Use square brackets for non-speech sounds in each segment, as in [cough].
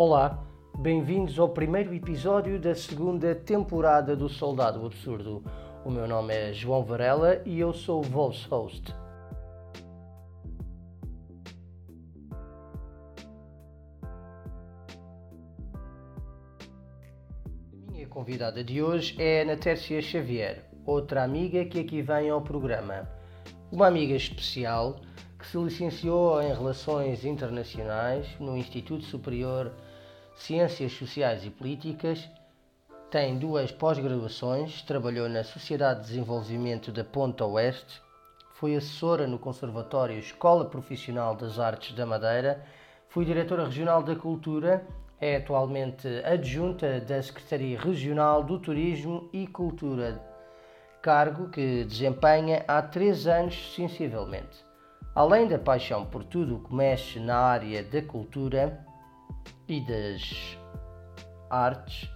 Olá, bem-vindos ao primeiro episódio da segunda temporada do Soldado Absurdo. O meu nome é João Varela e eu sou o vosso host. A minha convidada de hoje é Ana Tércia Xavier, outra amiga que aqui vem ao programa. Uma amiga especial que se licenciou em Relações Internacionais no Instituto Superior Ciências Sociais e Políticas, tem duas pós-graduações, trabalhou na Sociedade de Desenvolvimento da Ponta Oeste, foi assessora no Conservatório Escola Profissional das Artes da Madeira, foi diretora regional da Cultura, é atualmente adjunta da Secretaria Regional do Turismo e Cultura, cargo que desempenha há três anos sensivelmente. Além da paixão por tudo o que mexe na área da cultura e das artes,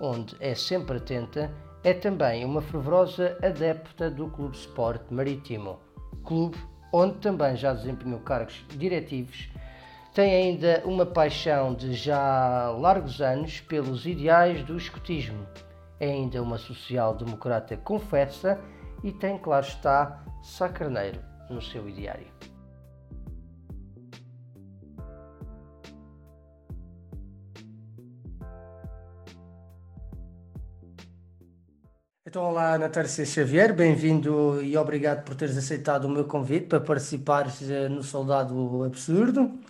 onde é sempre atenta, é também uma fervorosa adepta do Clube Sport Marítimo, clube onde também já desempenhou cargos diretivos. Tem ainda uma paixão de já largos anos pelos ideais do escotismo. É ainda uma social-democrata confessa e tem, claro está, sacarneiro no seu diário. Então, olá, Natália Xavier, bem-vindo e obrigado por teres aceitado o meu convite para participares eh, no Soldado Absurdo.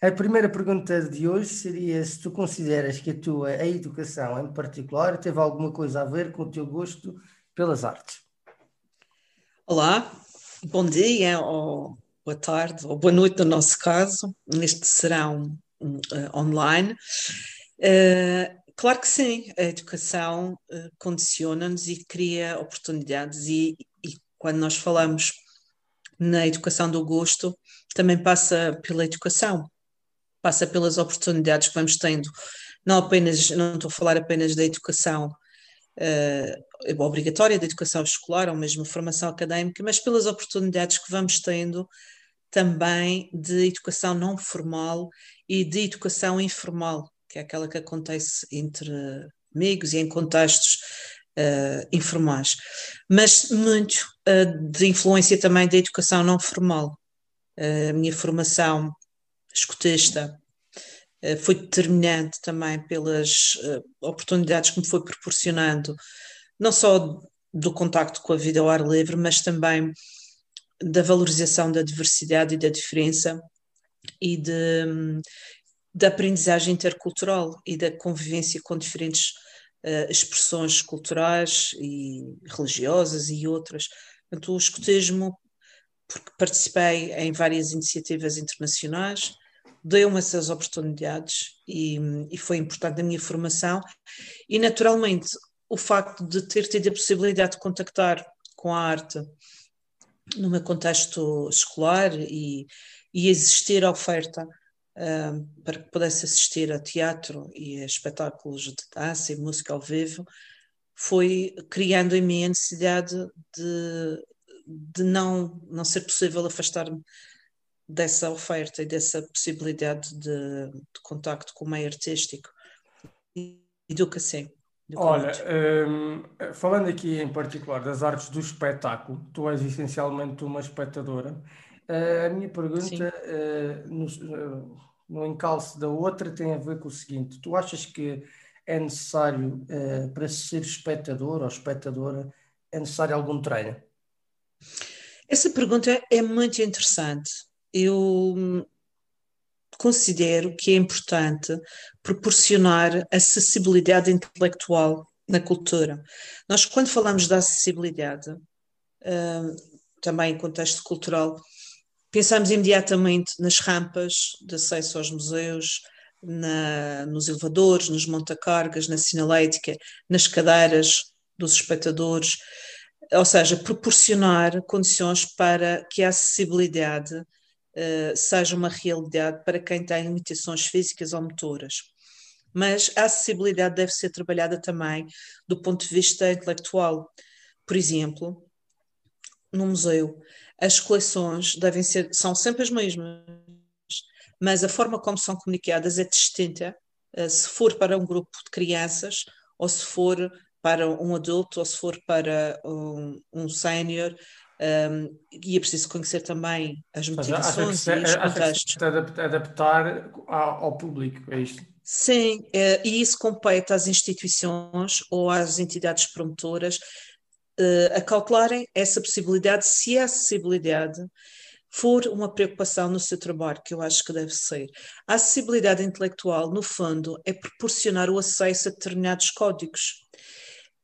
A primeira pergunta de hoje seria se tu consideras que a tua a educação, em particular, teve alguma coisa a ver com o teu gosto pelas artes. Olá, Bom dia, ou boa tarde, ou boa noite no nosso caso, neste serão uh, online. Uh, claro que sim, a educação uh, condiciona-nos e cria oportunidades, e, e quando nós falamos na educação do gosto, também passa pela educação, passa pelas oportunidades que vamos tendo. Não apenas, não estou a falar apenas da educação uh, obrigatória da educação escolar ou mesmo formação académica, mas pelas oportunidades que vamos tendo também de educação não formal e de educação informal, que é aquela que acontece entre amigos e em contextos uh, informais, mas muito uh, de influência também da educação não formal. a minha formação escutista foi determinante também pelas oportunidades que me foi proporcionando, não só do contacto com a vida ao ar livre, mas também da valorização da diversidade e da diferença e de, da aprendizagem intercultural e da convivência com diferentes uh, expressões culturais e religiosas e outras. Portanto, o escotismo, porque participei em várias iniciativas internacionais, deu-me essas oportunidades e, e, foi importante na minha formação. E, naturalmente, o facto de ter tido a possibilidade de contactar com a arte no meu contexto escolar e, e existir a oferta uh, para que pudesse assistir a teatro e a espetáculos de dança e música ao vivo, foi criando em mim a necessidade de, de não, não ser possível afastar-me dessa oferta e dessa possibilidade de, de contacto com o meio artístico. Educa sim. Olha, um, falando aqui em particular das artes do espetáculo, tu és essencialmente uma espectadora. Uh, a minha pergunta, uh, no, uh, no encalço da outra, tem a ver com o seguinte: tu achas que é necessário, para ser espectador ou espectadora, é necessário algum treino? Essa pergunta é muito interessante eu considero que é importante proporcionar acessibilidade intelectual na cultura. Nós, quando falamos da acessibilidade, uh, também em contexto cultural, pensamos imediatamente nas rampas de acesso aos museus, na, nos elevadores, nos montacargas, na sinalética, nas cadeiras dos espectadores, ou seja, proporcionar condições para que a acessibilidade uh, seja uma realidade para quem tem limitações físicas ou motoras. Mas a acessibilidade deve ser trabalhada também do ponto de vista intelectual. Por exemplo, no museu, as coleções devem ser, são sempre as mesmas, mas a forma como são comunicadas é distinta se for para um grupo de crianças ou se for para um adulto ou se for para um, um sénior. Um, e é preciso conhecer também as motivações seja, e os contextos. adaptar ao público, é isto? Sim, é, e isso compete às instituições ou às entidades promotoras uh, a calcularem essa possibilidade, se a acessibilidade for uma preocupação no seu trabalho, que eu acho que deve ser. A acessibilidade intelectual, no fundo, é proporcionar o acesso a determinados códigos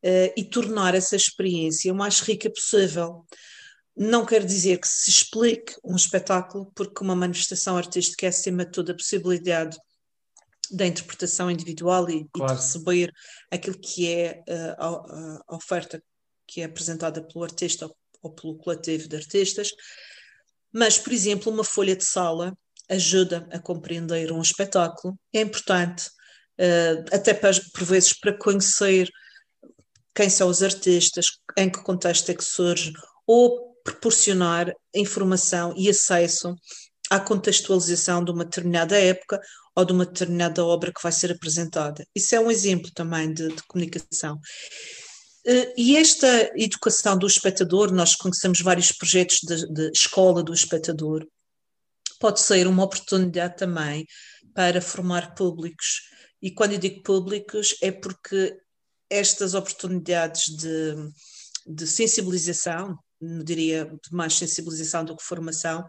uh, e tornar essa experiência o mais rica possível. Não quer dizer que se explique um espetáculo, porque uma manifestação artística é acima de toda a possibilidade da interpretação individual e, claro. e, de receber aquilo que é uh, a, a, oferta que é apresentada pelo artista ou, pelo coletivo de artistas. Mas, por exemplo, uma folha de sala ajuda a compreender um espetáculo, é importante, uh, até para, por vezes para conhecer quem são os artistas, em que contexto é que surge, ou proporcionar informação e acesso à contextualização de uma determinada época ou de uma determinada obra que vai ser apresentada. Isso é um exemplo também de, de comunicação. Eh, e esta educação do espectador, nós conhecemos vários projetos de, de, escola do espectador, pode ser uma oportunidade também para formar públicos. E quando eu digo públicos, é porque estas oportunidades de, de sensibilização, diria mais sensibilização do que formação,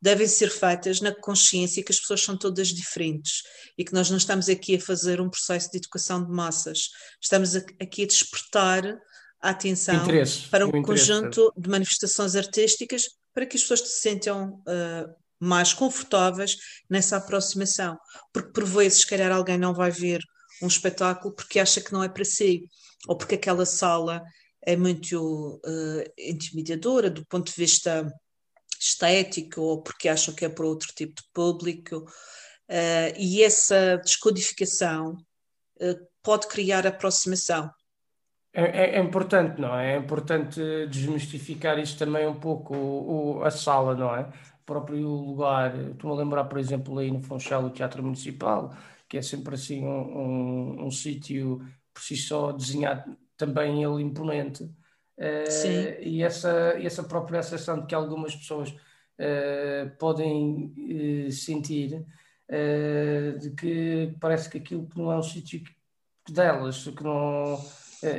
devem ser feitas na consciência que as pessoas são todas diferentes e que nós não estamos aqui a fazer um processo de educação de massas, estamos aqui a despertar a atenção interesse, para um conjunto de manifestações artísticas para que as pessoas se sentam uh, mais confortáveis nessa aproximação, porque por vezes, se calhar, alguém não vai ver um espetáculo porque acha que não é para si, ou porque aquela sala é muito uh, intimidadora do ponto de vista estético, ou porque acham que é para outro tipo de público, uh, e essa descodificação uh, pode criar aproximação. É, é, é, importante, não é? É importante desmistificar isto também um pouco, o, o, a sala, não é? O próprio lugar. Estou-me a lembrar, por exemplo, aí no Funchal, o Teatro Municipal, que é sempre assim um, um, um sítio por si só desenhado também ele imponente. Uh, e essa, essa própria sensação de que algumas pessoas uh, podem uh, sentir de que parece que aquilo não é um sítio delas, que não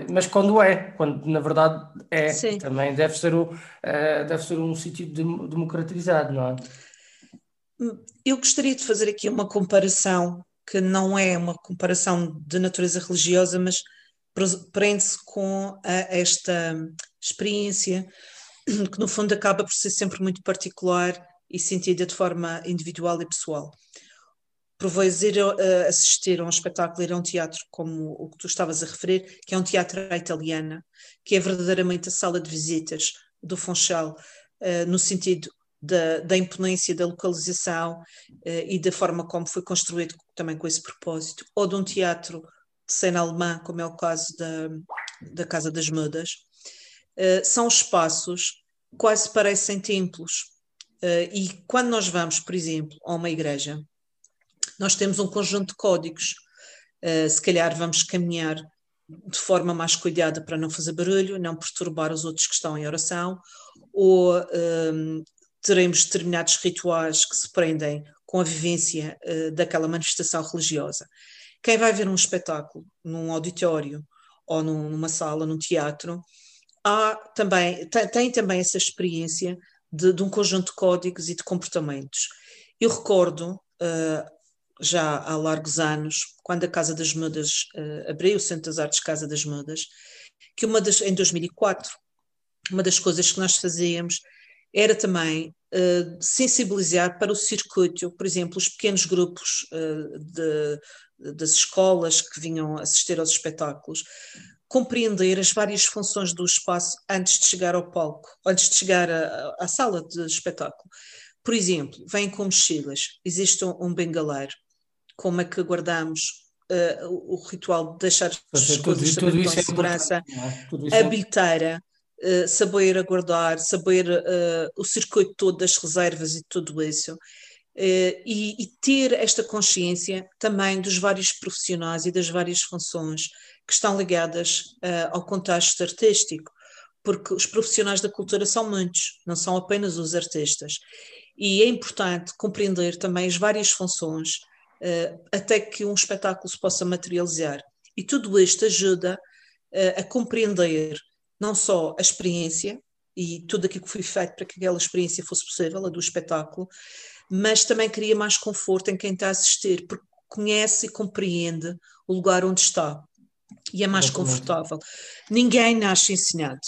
mas quando é, quando na verdade é, Sim. também deve ser, o, deve ser um sítio democratizado, não é? Eu gostaria de fazer aqui uma comparação que não é uma comparação de natureza religiosa, mas prende-se com a, esta experiência que no fundo acaba por ser sempre muito particular e sentida de forma individual e pessoal. Por vezes ir uh, assistir a um espetáculo, ir a um teatro como o que tu estavas a referir, que é um teatro à italiana, que é verdadeiramente a sala de visitas do Funchal, uh, no sentido da, da, imponência da localização uh, e da forma como foi construído também com esse propósito, ou de um teatro cena alemã, como é o caso da, da Casa das Mudas, uh, são espaços quase parecem templos. Uh, e quando nós vamos, por exemplo, a uma igreja, nós temos um conjunto de códigos. Uh, se calhar vamos caminhar de forma mais cuidada para não fazer barulho, não perturbar os outros que estão em oração, ou um, teremos determinados rituais que se prendem com a vivência uh, daquela manifestação religiosa. Quem vai ver um espetáculo num auditório ou num, numa sala, num teatro, há também, tem, tem também essa experiência de, de, um conjunto de códigos e de comportamentos. Eu recordo, uh, já há largos anos, quando a Casa das Mudas uh, abriu, o Centro das Artes Casa das Mudas, que uma das, em 2004, uma das coisas que nós fazíamos era também uh, sensibilizar para o circuito, por exemplo, os pequenos grupos uh, de, das escolas que vinham assistir aos espetáculos, compreender as várias funções do espaço antes de chegar ao palco, antes de chegar à sala de espetáculo. Por exemplo, vêm com mochilas, existe um, um bengaleiro, como é que guardamos uh, o, ritual de deixar as coisas com é segurança, é? a bilheteira, uh, saber aguardar, saber uh, o circuito todo das reservas e tudo isso. Uh, e, e, ter esta consciência também dos vários profissionais e das várias funções que estão ligadas ao contexto artístico, porque os profissionais da cultura são muitos, não são apenas os artistas. E é importante compreender também as várias funções até que um espetáculo se possa materializar. E tudo isto ajuda a compreender não só a experiência e tudo aquilo que foi feito para que aquela experiência fosse possível, a do espetáculo, mas também cria mais conforto em quem está a assistir, porque conhece e compreende o lugar onde está e é mais confortável. Ninguém nasce ensinado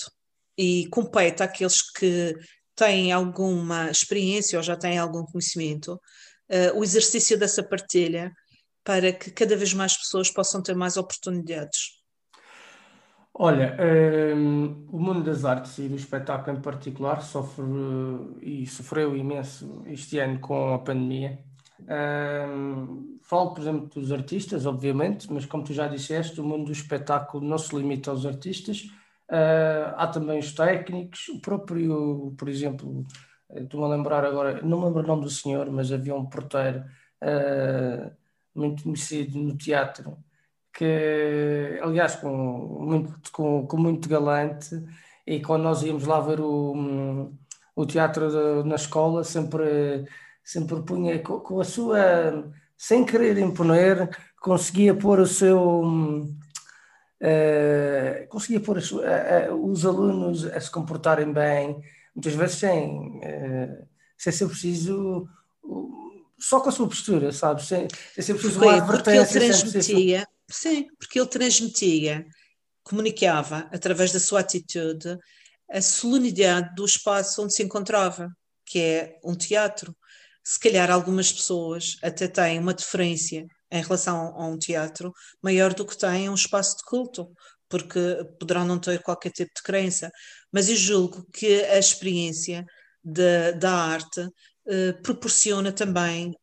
e compete àqueles que têm alguma experiência ou já têm algum conhecimento uh, o exercício dessa partilha para que cada vez mais pessoas possam ter mais oportunidades. Olha, um, o mundo das artes e do espetáculo em particular sofre e sofreu imenso este ano com a pandemia. Um, falo, por exemplo, dos artistas, obviamente, mas como tu já disseste, o mundo do espetáculo não se limita aos artistas. Uh, há também os técnicos, o próprio, por exemplo, estou-me a lembrar agora, não me lembro o nome do senhor, mas havia um porteiro uh, muito conhecido no teatro que, aliás, com muito, com, com muito galante, e quando nós íamos lá ver o, o teatro de, na escola, sempre, sempre punha com, com, a sua, sem querer imponer, conseguia pôr o seu. Uh, conseguia pôr sua, uh, os alunos a se comportarem bem, muitas vezes sem, uh, sem ser preciso só com a sua postura, sabes? Sem, sem ser preciso uma advertência. Porque ele transmitia, Sim, porque ele transmitia, comunicava, através da sua atitude, a solenidade do espaço onde se encontrava, que é um teatro. Se calhar algumas pessoas até têm uma diferença em relação a um teatro maior do que têm um espaço de culto, porque poderão não ter qualquer tipo de crença. Mas eu julgo que a experiência de, da arte eh, proporciona também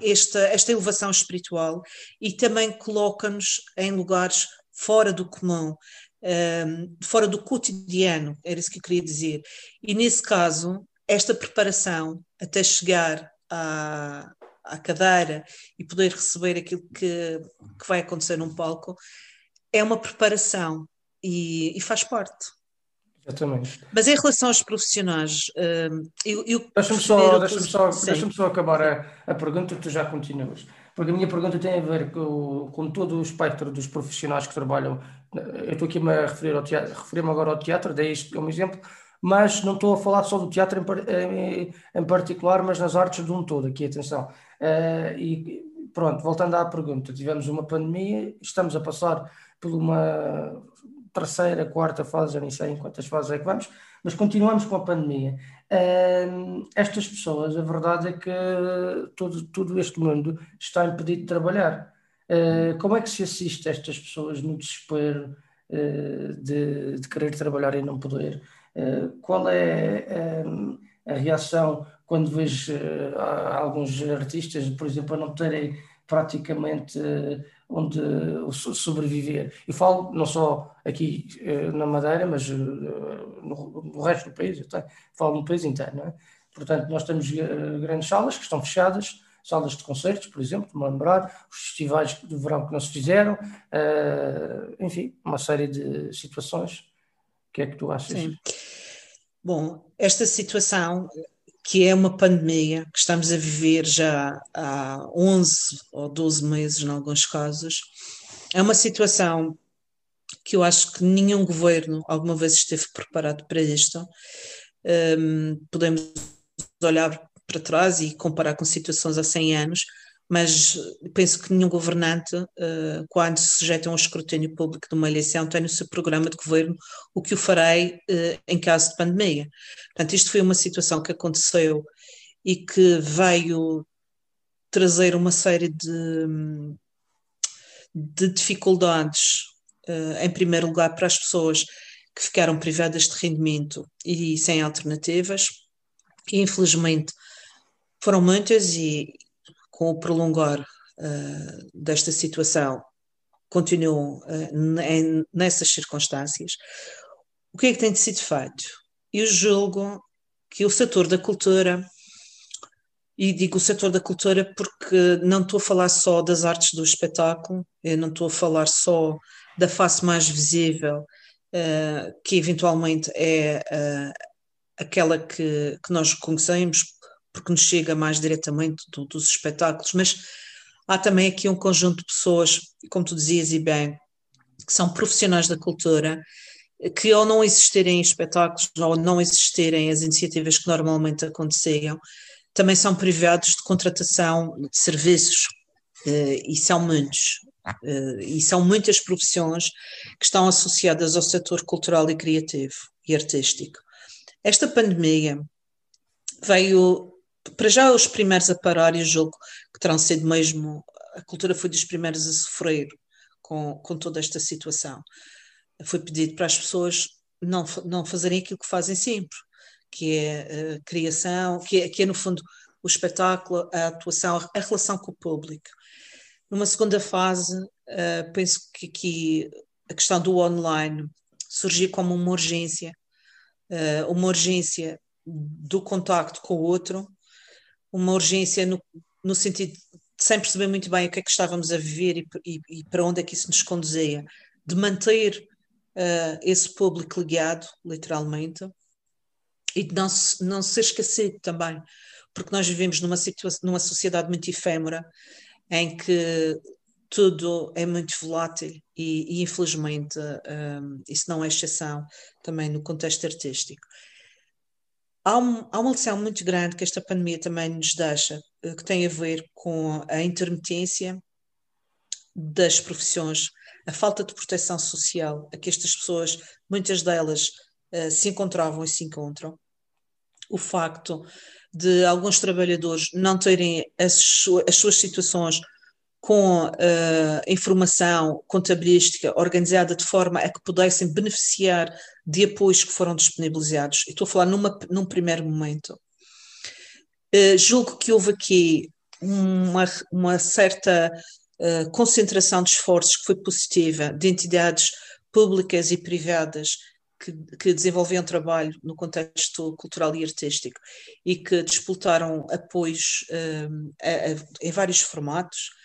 esta, esta elevação espiritual e também coloca-nos em lugares fora do comum, um, ehm, fora do cotidiano, era isso que eu queria dizer. E nesse caso, esta preparação até chegar à, à cadeira e poder receber aquilo que, que vai acontecer num palco é uma preparação e, e faz parte. Exatamente. Mas em relação aos profissionais, hum, eu, eu deixa-me só, deixa só, deixa só acabar a, a pergunta tu já continuas. Porque a minha pergunta tem a ver com, com todo o espectro dos profissionais que trabalham. Eu estou aqui a referir ao teatro, referir-me agora ao teatro, dei isto como exemplo, mas não estou a falar só do teatro em, em, em particular, mas nas artes de um todo, aqui, atenção. Uh, e pronto, voltando à pergunta, tivemos uma pandemia, estamos a passar por uma terceira, quarta fase, já nem sei em quantas fases é que vamos, mas continuamos com a pandemia. Uh, estas pessoas, a verdade é que todo, todo este mundo está impedido de trabalhar. Uh, como é que se assiste a estas pessoas no desespero uh, de, de, querer trabalhar e não poder? qual é a reação quando vejo alguns artistas, por exemplo, a não terem praticamente onde sobreviver. E falo não só aqui eh, na Madeira, mas eh, no, resto do país, falo no país inteiro. É? Portanto, nós temos eh, grandes salas que estão fechadas, salas de concertos, por exemplo, me lembrar, os festivais de verão que não se fizeram, enfim, uma série de situações. O que é que tu achas? Sim. Bom, esta situação que é uma pandemia que estamos a viver já há 11 ou 12 meses, em alguns casos. É uma situação que eu acho que nenhum governo alguma vez esteve preparado para isto. Um, podemos olhar para trás e comparar com situações há 100 anos, mas penso que nenhum governante, uh, quando se sujeita a um escrutínio público de uma eleição, tem no seu programa de governo o que o farei uh, em caso de pandemia. Portanto, isto foi uma situação que aconteceu e que veio trazer uma série de, de dificuldades, em primeiro lugar, para as pessoas que ficaram privadas de rendimento e sem alternativas, que infelizmente foram muitas e, com o prolongar uh, desta situação, continuam uh, nessas circunstâncias, o que é que tem sido feito? Eu julgo que o setor da cultura E digo o setor da cultura porque não estou a falar só das artes do espetáculo, eu não estou a falar só da face mais visível, uh, que eventualmente é aquela que, que nós conhecemos, porque nos chega mais diretamente do, dos espetáculos, mas há também aqui um conjunto de pessoas, como tu dizias e bem, que são profissionais da cultura, que ao não existirem espetáculos, ou não existirem as iniciativas que normalmente aconteciam, também são privados de contratação de serviços, eh, e são muitos. Eh, e são muitas profissões que estão associadas ao setor cultural e criativo e artístico. Esta pandemia veio, para já, os primeiros a parar, e julgo que terão sido mesmo, a cultura foi dos primeiros a sofrer com, com toda esta situação. Foi pedido para as pessoas não, não fazerem aquilo que fazem sempre, que é eh, criação, que é, que é no fundo o espetáculo, a atuação, a relação com o público. Numa segunda fase, uh, penso que aqui a questão do online surgiu como uma urgência, uh, uma urgência do contacto com o outro, uma urgência no, no sentido sem perceber muito bem o que é que estávamos a viver e, e, e para onde é que isso nos conduzia, de manter uh, esse público ligado, literalmente, e de não, não ser esquecido também, porque nós vivemos numa, numa sociedade muito efêmera, em que tudo é muito volátil e, e infelizmente um, isso não é exceção também no contexto artístico. Há, um, há, uma lição muito grande que esta pandemia também nos deixa, eh, que tem a ver com a intermitência das profissões, a falta de proteção social a que estas pessoas, muitas delas, uh, se encontravam e se encontram, o facto de alguns trabalhadores não terem as, as suas situações com uh, informação contabilística organizada de forma a que pudessem beneficiar de apoios que foram disponibilizados. estou a falar numa, num primeiro momento. Uh, julgo que houve aqui uma, uma certa uh, concentração de esforços que foi positiva de entidades públicas e privadas que, que trabalho no contexto cultural e artístico e que disputaram apoios a, a, em vários formatos.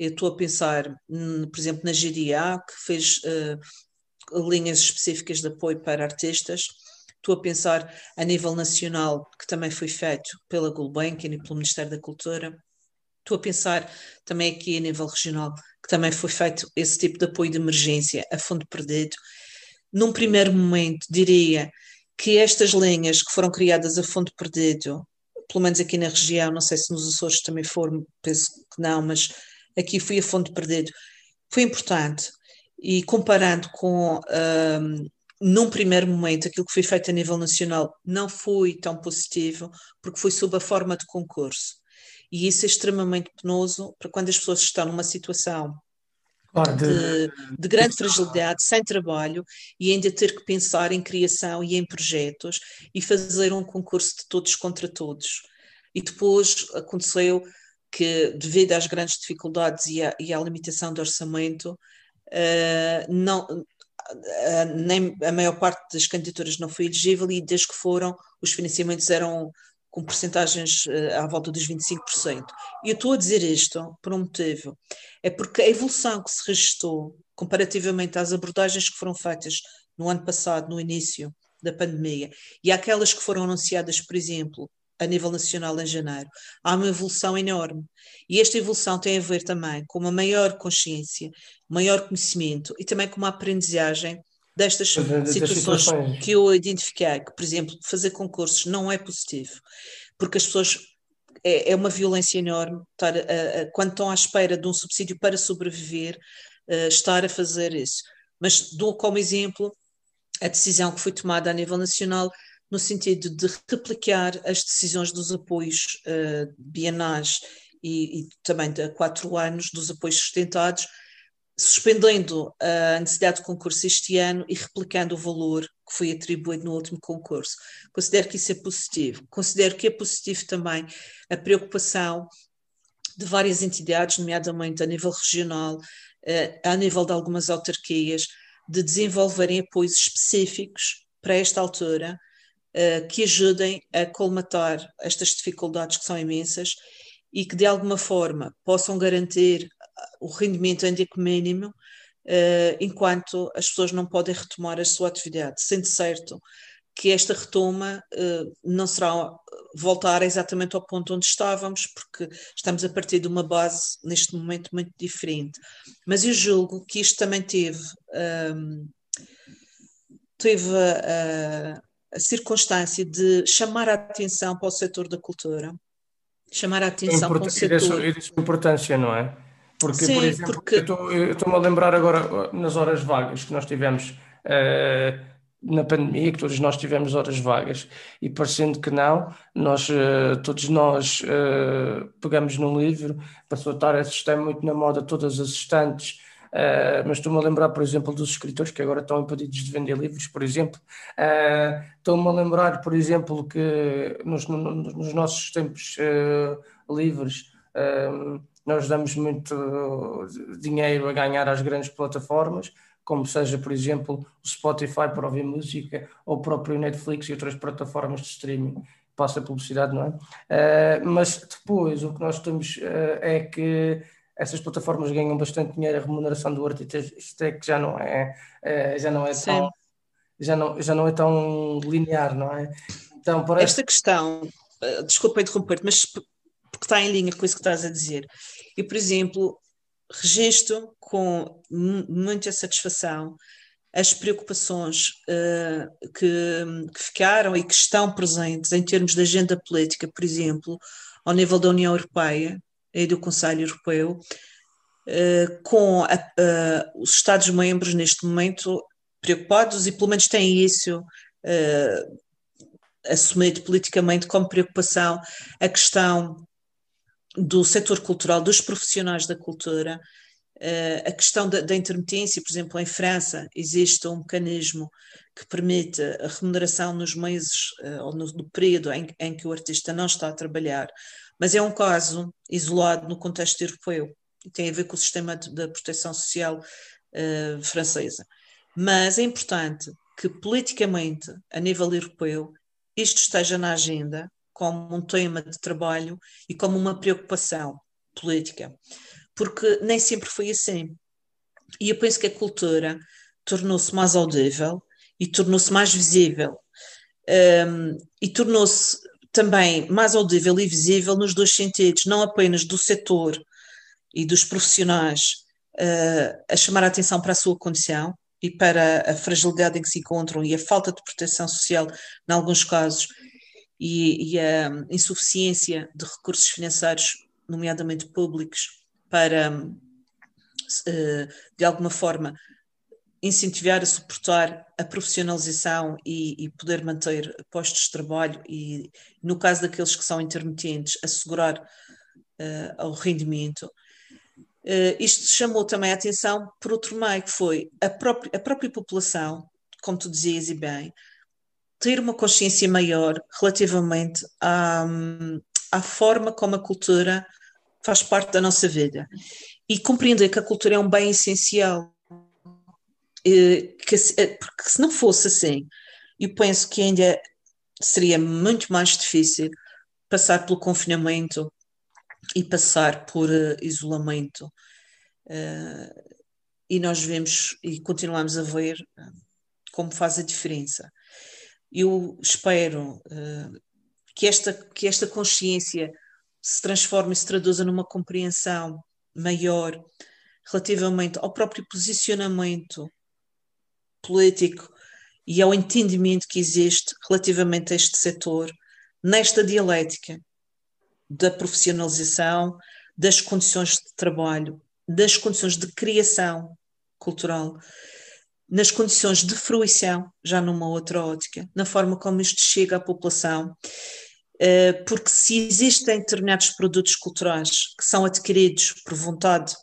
Eu estou a pensar, hum, por exemplo, na GDA, que fez uh, linhas específicas de apoio para artistas. Estou a pensar a nível nacional, que também foi feito pela Gulbenkian e pelo Ministério da Cultura. Estou a pensar também aqui a nível regional, que também foi feito esse tipo de apoio de emergência a fundo perdido num primeiro momento, diria que estas linhas que foram criadas a fundo perdido, pelo menos aqui na região, não sei se nos Açores também foram, penso que não, mas aqui fui a fundo perdido, foi importante. E comparando com, um, num primeiro momento, aquilo que foi feito a nível nacional não foi tão positivo, porque foi sob a forma de concurso. E isso é extremamente penoso para quando as pessoas estão numa situação de, de, grande fragilidade, sem trabalho e ainda ter que pensar em criação e em projetos e fazer um concurso de todos contra todos. E depois aconteceu que, devido às grandes dificuldades e à, e à limitação do orçamento, uh, não, uh, nem a maior parte das candidaturas não foi elegível e desde que foram, os financiamentos eram com percentagens uh, à volta dos 25%. E eu estou a dizer isto por um motivo, é porque a evolução que se registrou comparativamente às abordagens que foram feitas no ano passado, no início da pandemia, e aquelas que foram anunciadas, por exemplo, a nível nacional em janeiro, há uma evolução enorme. E esta evolução tem a ver também com uma maior consciência, maior conhecimento e também com uma aprendizagem destas situações, que eu identifiquei, que, por exemplo, fazer concursos não é positivo, porque as pessoas. É, é uma violência enorme estar a, a, quando estão à espera de um subsídio para sobreviver, uh, estar a fazer isso. Mas dou como exemplo a decisão que foi tomada a nível nacional no sentido de replicar as decisões dos apoios uh, bienais e, e, também de quatro anos dos apoios sustentados suspendendo a necessidade de concurso este ano e replicando o valor que foi atribuído no último concurso. Considero que isso é positivo. Considero que é positivo também a preocupação de várias entidades, nomeadamente a nível regional, eh, a nível de algumas autarquias, de desenvolverem apoios específicos para esta altura, uh, que ajudem a colmatar estas dificuldades que são imensas e que de alguma forma possam garantir o rendimento ainda mínimo, uh, enquanto as pessoas não podem retomar a sua atividade, sendo certo que esta retoma uh, não será voltar exatamente ao ponto onde estávamos, porque estamos a partir de uma base neste momento muito diferente. Mas eu julgo que isto também teve, um, teve circunstância de chamar a atenção para o setor da cultura, chamar a atenção para o setor. E dessa importância, não é? Porque, Sim, por exemplo, porque... eu estou-me a lembrar agora nas horas vagas que nós tivemos. Uh, na pandemia, que todos nós tivemos horas vagas, e parecendo que não, nós, uh, todos nós uh, pegamos num livro, passou a estar a estar muito na moda todas as estantes, uh, mas estou-me a lembrar, por exemplo, dos escritores que agora estão impedidos de vender livros, por exemplo. estou-me a lembrar, por exemplo, que nos, no, nos nossos tempos livres nós damos muito dinheiro a ganhar às grandes plataformas, como seja, por exemplo, o Spotify para ouvir música, ou o próprio Netflix e outras plataformas de streaming. Passa publicidade, não é? Uh, mas depois o que nós temos uh, é que essas plataformas ganham bastante dinheiro, a remuneração do artista isto é que já não é, uh, já não é tão já não, já não é tão linear, não é? Então, parece... Esta questão, desculpa interromper mas porque está em linha com isso que estás a dizer. E, por exemplo, registro com muita satisfação as preocupações uh, que, que, ficaram e que estão presentes em termos de agenda política, por exemplo, ao nível da União Europeia e do Conselho Europeu, uh, com a, uh, os Estados-membros neste momento preocupados e pelo menos têm isso assumido politicamente como preocupação a questão do setor cultural, dos profissionais da cultura, uh, a questão da, da, intermitência, por exemplo, em França existe um mecanismo que permite a remuneração nos meses ou no, no período em, em, que o artista não está a trabalhar, mas é um caso isolado no contexto europeu e tem a ver com o sistema da proteção social uh, francesa. Mas é importante que politicamente, a nível europeu, isto esteja na agenda como um tema de trabalho e como uma preocupação política, porque nem sempre foi assim. E eu penso que a cultura tornou-se mais audível e tornou-se mais visível um, e tornou-se também mais audível e visível nos dois sentidos, não apenas do setor e dos profissionais uh, a chamar a atenção para a sua condição e para a fragilidade em que se encontram e a falta de proteção social, em alguns casos, e, e a insuficiência de recursos financeiros, nomeadamente públicos, para, eh, de alguma forma, incentivar a suportar a profissionalização e, e, poder manter postos de trabalho e, no caso daqueles que são intermitentes, assegurar uh, o rendimento. Uh, isto chamou também a atenção por outro meio, que foi a própria, a própria população, como tu dizias e bem, ter uma consciência maior relativamente à, à forma como a cultura faz parte da nossa vida e compreender que a cultura é um bem essencial. Que, eh, porque se não fosse assim, eu penso que ainda seria muito mais difícil passar pelo confinamento e passar por uh, isolamento. Uh, e nós vemos e continuamos a ver como faz a diferença eu espero uh, que, esta, que esta consciência se transforme e se traduza numa compreensão maior relativamente ao próprio posicionamento político e ao entendimento que existe relativamente a este setor, nesta dialética da profissionalização, das condições de trabalho, das condições de criação cultural nas condições de fruição, já numa outra ótica, na forma como isto chega à população, eh, porque se existem determinados produtos culturais que são adquiridos por vontade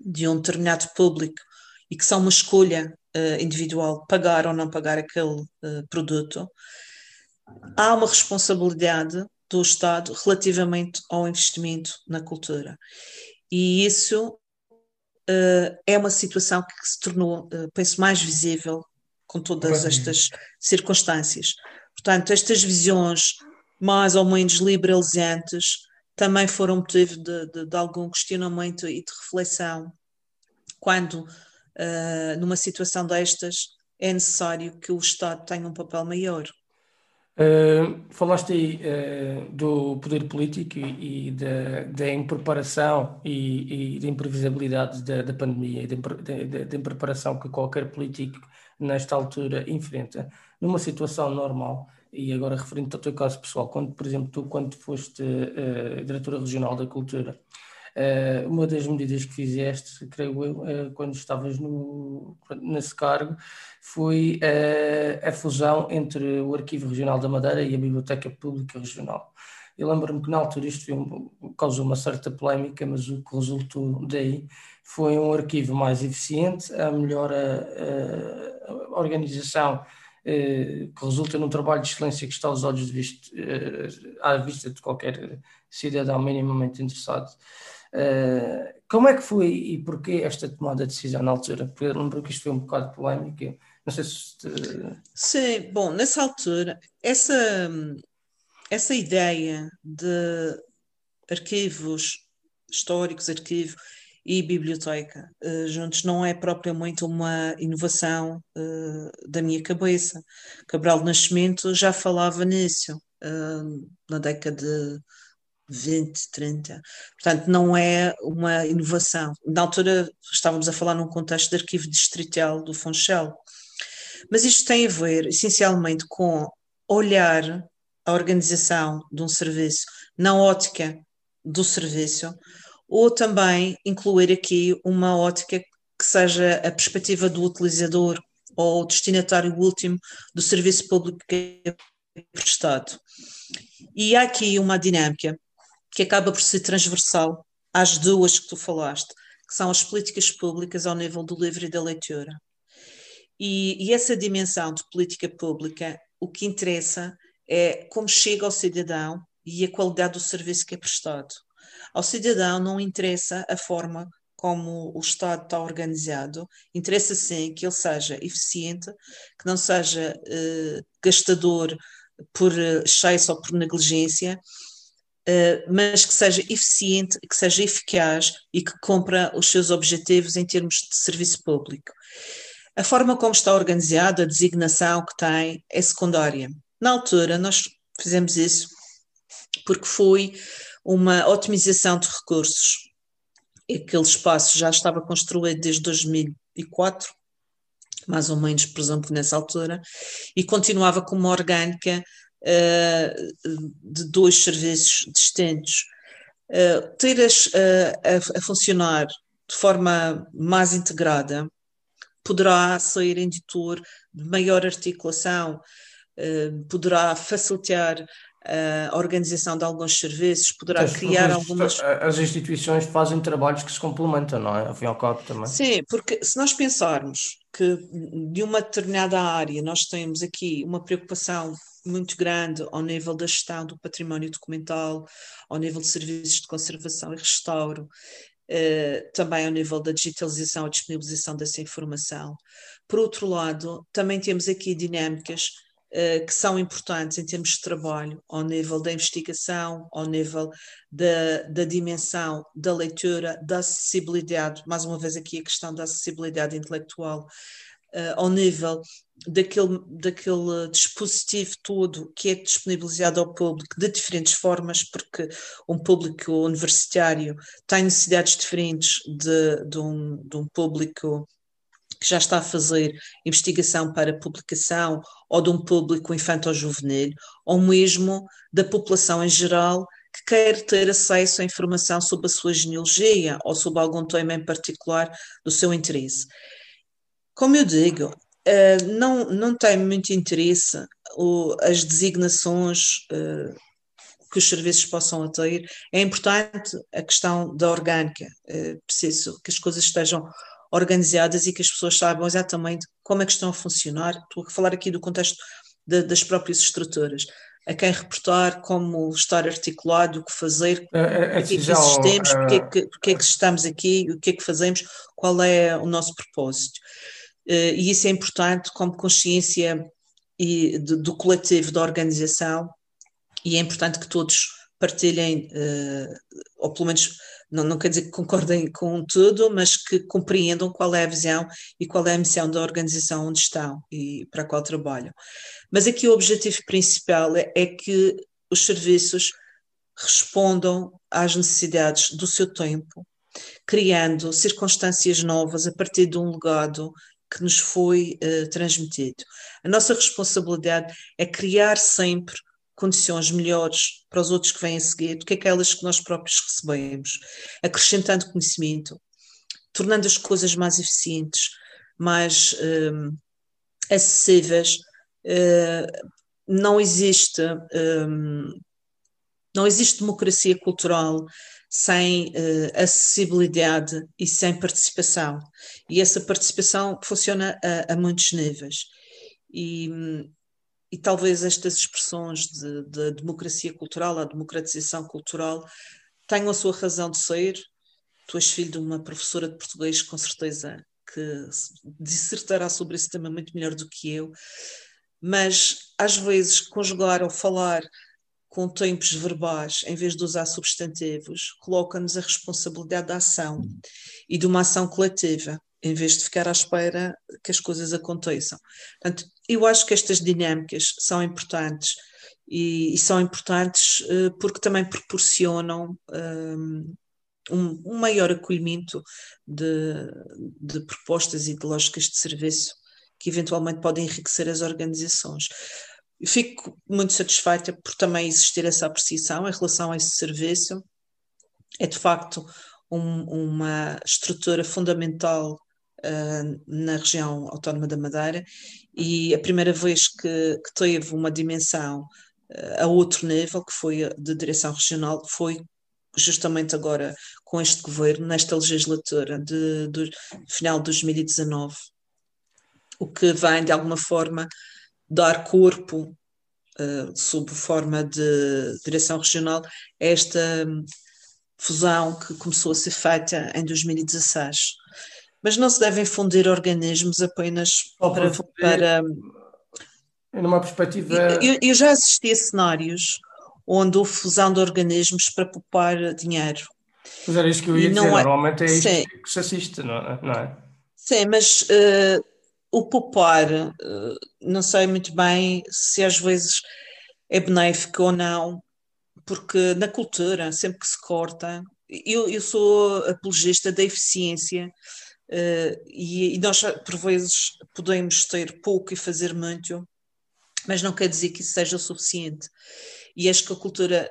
de um determinado público e que são uma escolha eh, individual, pagar ou não pagar aquele eh, produto, há uma responsabilidade do Estado relativamente ao investimento na cultura. E isso uh, é uma situação que se tornou, uh, penso, mais visível com todas estas circunstâncias, Portanto, estas visões mais ou menos liberalizantes também foram motivo de, de, de algum questionamento e de reflexão quando, uh, numa situação destas, é necessário que o Estado tenha um papel maior. Uh, falaste aí uh, do poder político e, e da, impreparação e, e da imprevisibilidade da, da pandemia e da, impreparação que qualquer político nesta altura enfrenta. Numa situação normal, e agora referindo ao teu caso pessoal, quando, por exemplo, tu quando foste uh, diretora regional da cultura, uma das medidas que fizeste, creio eu, uh, quando estavas no, nesse cargo, foi uh, a fusão entre o Arquivo Regional da Madeira e a Biblioteca Pública Regional. Eu lembro-me que na altura isto causou uma certa polémica, mas o que resultou daí foi um arquivo mais eficiente, a melhor a, a organização que resulta num trabalho de excelência que está aos olhos de vista, à vista de qualquer cidadão minimamente interessado. Uh, como é que foi e porquê esta tomada de decisão na altura? Porque eu lembro que isto foi um bocado polémico. Não sei se. Te... Sim, bom, nessa altura, essa, essa ideia de arquivos históricos, arquivo e biblioteca uh, juntos não é propriamente uma inovação uh, da minha cabeça. Cabral Nascimento já falava nisso na década de 20, 30. Portanto, não é uma inovação. Na altura estávamos a falar num contexto de arquivo distrital do Funchal. Mas isto tem a ver, essencialmente, com olhar a organização de um serviço na ótica do serviço, ou também incluir aqui uma ótica que seja a perspectiva do utilizador ou destinatário último do serviço público que é prestado. E há aqui uma dinâmica que acaba por ser transversal às duas que tu falaste, que são as políticas públicas ao nível do livro e da leitura. E, e essa dimensão de política pública, o que interessa é como chega ao cidadão e a qualidade do serviço que é prestado. Ao cidadão não interessa a forma como o Estado está organizado, interessa sim que ele seja eficiente, que não seja eh, gastador por excesso ou por negligência mas que seja eficiente, que seja eficaz e que cumpra os seus objetivos em termos de serviço público. A forma como está organizada, a designação que tem, é secundária. Na altura, nós fizemos isso porque foi uma otimização de recursos. Aquele espaço já estava construído desde 2004, mais ou menos, por exemplo, nessa altura, e continuava com uma orgânica de dois serviços distintos, ter as, a, a, funcionar de forma mais integrada poderá ser indutor de maior articulação, poderá facilitar a organização de alguns serviços, poderá então, criar algumas. As instituições fazem trabalhos que se complementam, não é? Ao fim e ao cabo também. Sim, porque se nós pensarmos que de uma determinada área nós temos aqui uma preocupação muito grande ao nível da gestão do património documental, ao nível de serviços de conservação e restauro, eh, também ao nível da digitalização e disponibilização dessa informação. Por outro lado, também temos aqui dinâmicas que são importantes em termos de trabalho, ao nível da investigação, ao nível da, da dimensão da leitura, da acessibilidade, mais uma vez aqui a questão da acessibilidade intelectual, uh, ao nível daquele, daquele dispositivo todo que é disponibilizado ao público de diferentes formas, porque um público universitário tem necessidades diferentes de, de, um, de um público que já está a fazer investigação para publicação, ou de um público infanto-juvenil, ou mesmo da população em geral que quer ter acesso à informação sobre a sua genealogia ou sobre algum tema em particular do seu interesse. Como eu digo, uh, não, não tem muito interesse as designações uh, que os serviços possam ter. É importante a questão da orgânica, uh, preciso que as coisas estejam organizadas e que as pessoas saibam exatamente como é que estão a funcionar. Estou a falar aqui do contexto de, das próprias estruturas. A quem reportar, como estar articulado, o que fazer, é, é, é que existemos, porque, é que, porque é que estamos aqui, o que é que fazemos, qual é o nosso propósito. Eh, e isso é importante como consciência e do, do coletivo da organização e é importante que todos partilhem, uh, ou pelo menos não, não quer dizer que concordem com tudo, mas que compreendam qual é a visão e qual é a missão da organização onde estão e para a qual trabalham. Mas aqui o objetivo principal é, é que os serviços respondam às necessidades do seu tempo, criando circunstâncias novas a partir de um legado que nos foi uh, transmitido. A nossa responsabilidade é criar sempre condições melhores para os outros que vêm a seguir do que aquelas que nós próprios recebemos, acrescentando conhecimento, tornando as coisas mais eficientes, mais um, acessíveis. Uh, não existe um, não existe democracia cultural sem uh, acessibilidade e sem participação. E essa participação funciona a, a muitos níveis. E, e talvez estas expressões de, de democracia cultural, a democratização cultural, tenham a sua razão de ser. Tu és filho de uma professora de português, com certeza, que dissertará sobre esse tema muito melhor do que eu, mas às vezes conjugar ou falar com tempos verbais, em vez de usar substantivos, coloca-nos a responsabilidade da ação e de uma ação coletiva em vez de ficar à espera que as coisas aconteçam. Portanto, eu acho que estas dinâmicas são importantes e, e são importantes uh, porque também proporcionam um, um, um maior acolhimento de, de, propostas e de lógicas de serviço que eventualmente podem enriquecer as organizações. Fico muito satisfeita por também existir essa apreciação em relação a esse serviço. É de facto um, uma estrutura fundamental uh, na região autónoma da Madeira e a primeira vez que, que teve uma dimensão uh, a outro nível, que foi de direção regional, foi justamente agora com este governo, nesta legislatura de, final de 2019, o que vem de alguma forma dar corpo uh, sob forma de direção regional esta fusão que começou a ser feita em 2016 mas não se devem fundir organismos apenas para, para. Numa perspectiva. Eu, eu, já assisti a cenários onde houve fusão de organismos para poupar dinheiro. Mas era isso que eu ia dizer, é... normalmente é isto Sim. que se assiste, não é? Sim, mas uh, o poupar, uh, não sei muito bem se às vezes é benéfico ou não, porque na cultura, sempre que se corta, eu, eu sou apologista da eficiência Uh, e, e, nós, por vezes, podemos ter pouco e fazer muito, mas não quer dizer que isso seja o suficiente. E acho que a cultura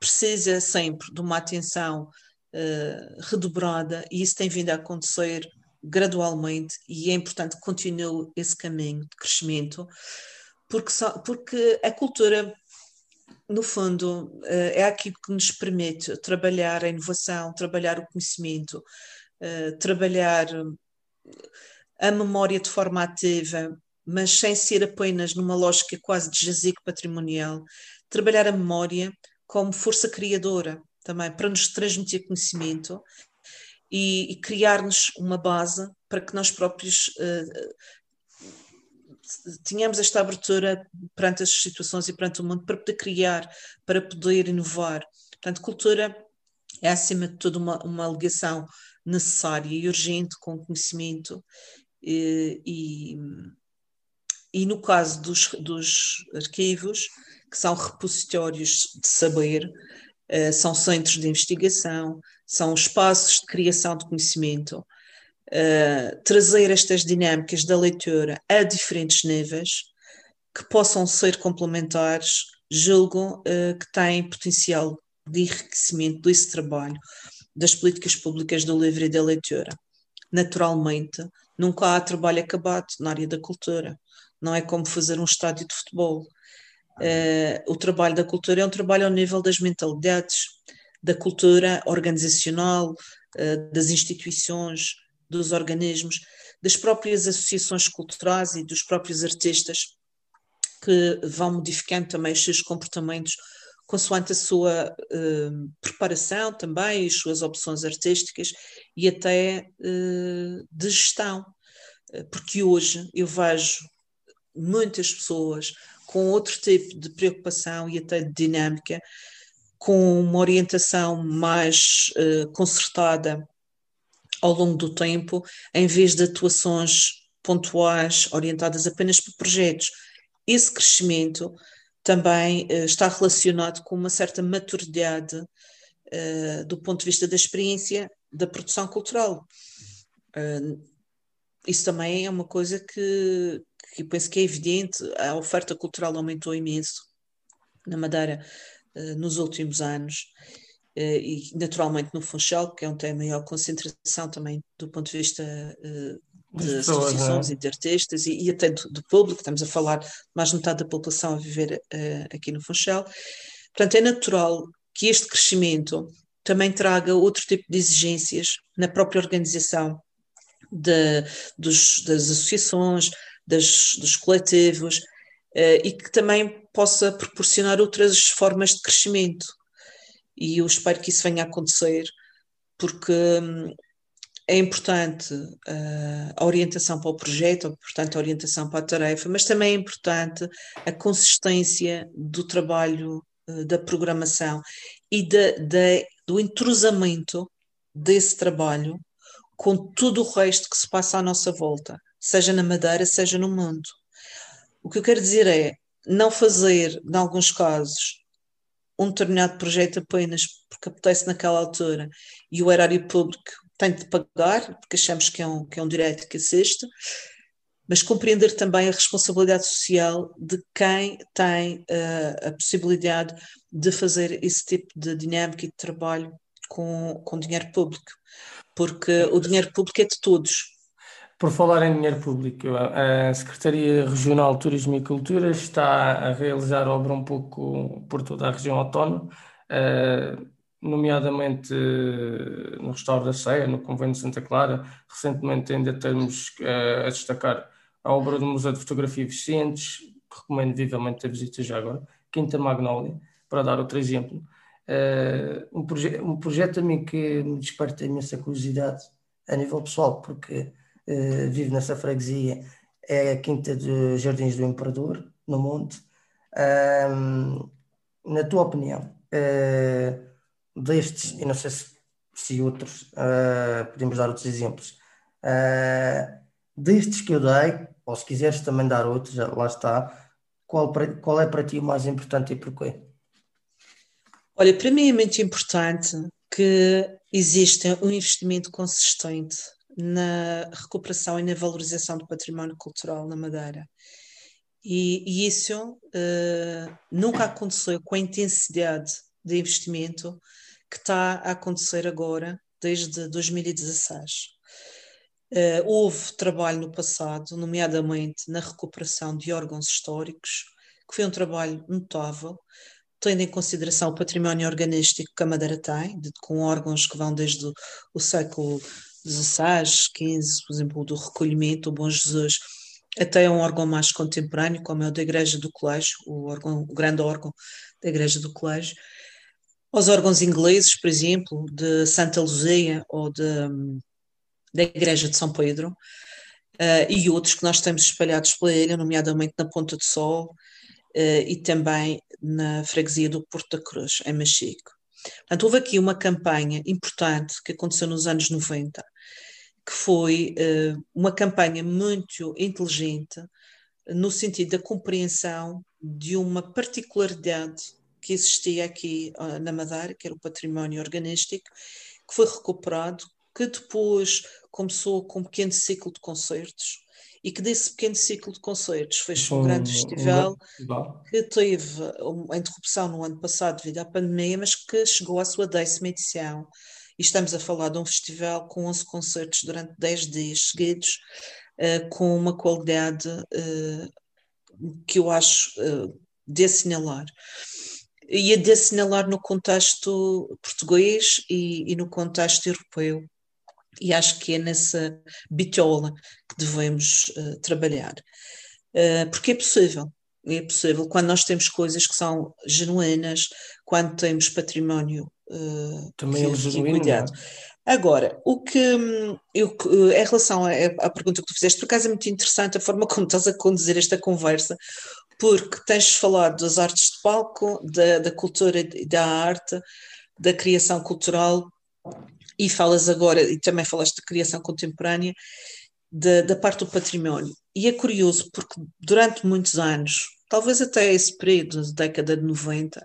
precisa sempre de uma atenção uh, redobrada, e isso tem vindo a acontecer gradualmente, e é importante que continue esse caminho de crescimento, porque, só, porque a cultura no fundo, eh, é aquilo que nos permite trabalhar a inovação, trabalhar o conhecimento, eh, trabalhar a memória de forma ativa, mas sem ser apenas numa lógica quase de jazigo patrimonial, trabalhar a memória como força criadora também, para nos transmitir conhecimento e, e criar-nos uma base para que nós próprios uh, tenhamos esta abertura perante as situações e perante o mundo para poder criar, para poder inovar. Portanto, cultura é acima de tudo uma, uma ligação necessária e urgente com conhecimento e, e, e no caso dos, dos arquivos, que são repositórios de saber, uh, são centros de investigação, são espaços de criação de conhecimento, uh, trazer estas dinâmicas da leitura a diferentes níveis que possam ser complementares, julgo que têm potencial de enriquecimento desse trabalho das políticas públicas do livro e da leitura. Naturalmente, nunca há trabalho acabado na área da cultura. Não é como fazer um estádio de futebol. Uh, o trabalho da cultura é um trabalho ao nível das mentalidades, da cultura organizacional, uh, das instituições, dos organismos, das próprias associações culturais e dos próprios artistas que vão modificando também os seus comportamentos consoante a sua uh, preparação também, as suas opções artísticas e até uh, de gestão. Porque hoje eu vejo muitas pessoas com outro tipo de preocupação e até de dinâmica, com uma orientação mais uh, concertada ao longo do tempo, em vez de atuações pontuais orientadas apenas por projetos. Esse crescimento também uh, está relacionado com uma certa maturidade uh, do ponto de vista da experiência da produção cultural. Uh, isso também é uma coisa que, que penso que é evidente, a oferta cultural aumentou imenso na Madeira nos últimos anos e naturalmente no Funchal, que é onde tem maior concentração também do ponto de vista de associações é? e de artistas e, e até do, do, público, estamos a falar mais metade da população a viver uh, aqui no Funchal. Portanto, é natural que este crescimento também traga outro tipo de exigências na própria organização de, dos, das associações, das, dos coletivos, uh, e que também possa proporcionar outras formas de crescimento. E eu espero que isso venha a acontecer, porque hum, é importante uh, a orientação para o projeto, portanto, a orientação para a tarefa, mas também é importante a consistência do trabalho uh, da programação e de, de, do intrusamento desse trabalho com tudo o resto que se passa à nossa volta, seja na Madeira, seja no mundo. O que eu quero dizer é não fazer, em alguns casos, um determinado projeto apenas porque apetece naquela altura e o erário público tem de pagar, porque achamos que é um, que é um direito que assiste, mas compreender também a responsabilidade social de quem tem uh, a possibilidade de fazer esse tipo de dinâmica e de trabalho com, com dinheiro público, porque o dinheiro público é de todos. Por falar em dinheiro público, a Secretaria Regional de Turismo e Cultura está a realizar obra um pouco por toda a região autónoma. Uh, nomeadamente eh, no Restauro da Ceia, no Convento de Santa Clara. Recentemente ainda temos uh, a destacar a obra do Museu de Fotografia Vicentes, recomendo vivamente a visita já agora, Quinta Magnólia, para dar outro exemplo. Uh, um, proje um projeto a mim que me desperta imensa curiosidade a nível pessoal, porque uh, vivo nessa freguesia, é a Quinta de Jardins do Imperador, no Monte. na tua opinião, uh, destes, e não sei se, se outros, uh, podemos dar outros exemplos, uh, destes que eu dei, ou se quiseres também dar outros, lá está, qual, qual é para ti o mais importante e porquê? Olha, para mim é muito importante que exista um investimento consistente na recuperação e na valorização do património cultural na Madeira. E, e isso uh, nunca aconteceu com a intensidade de investimento que está a acontecer agora, desde 2016. Uh, eh, houve trabalho no passado, nomeadamente na recuperação de órgãos históricos, que foi um trabalho notável, tendo em consideração o património organístico que a Madeira tem, de, com órgãos que vão desde o, o século XVI, XV, por exemplo, do recolhimento, o Bom Jesus, até um órgão mais contemporâneo, como é o da Igreja do Colégio, o, órgão, o grande órgão da Igreja do Colégio, aos órgãos ingleses, por exemplo, de Santa Luzia ou de, da Igreja de São Pedro, uh, e outros que nós temos espalhados pela ilha, nomeadamente na Ponta do Sol uh, e também na freguesia do Porto da Cruz, em Machico. Portanto, houve aqui uma campanha importante que aconteceu nos anos 90, que foi uh, uma campanha muito inteligente no sentido da compreensão de uma particularidade que existia aqui uh, na Madeira, que era o património organístico, que foi recuperado, que depois começou com um pequeno ciclo de concertos e que desse pequeno ciclo de concertos fez um, um grande festival um, que teve uma interrupção no ano passado devido à pandemia, mas que chegou à sua décima edição. E estamos a falar de um festival com 11 concertos durante 10 dias seguidos, uh, com uma qualidade uh, que eu acho uh, de assinalar e a de assinalar no contexto português e, e, no contexto europeu. E acho que é nessa bitola que devemos uh, trabalhar. Uh, porque é possível, é possível quando nós temos coisas que são genuínas, quando temos património uh, Também é genuíno, cuidado. É? Agora, o que eu, em relação à pergunta que tu fizeste, por acaso é muito interessante a forma como estás a conduzir esta conversa, porque tens falado das artes de palco, da, da cultura e da arte, da criação cultural, e falas agora, e também falaste de criação contemporânea, da, da parte do património. E é curioso porque durante muitos anos, talvez até esse período, da década de 90,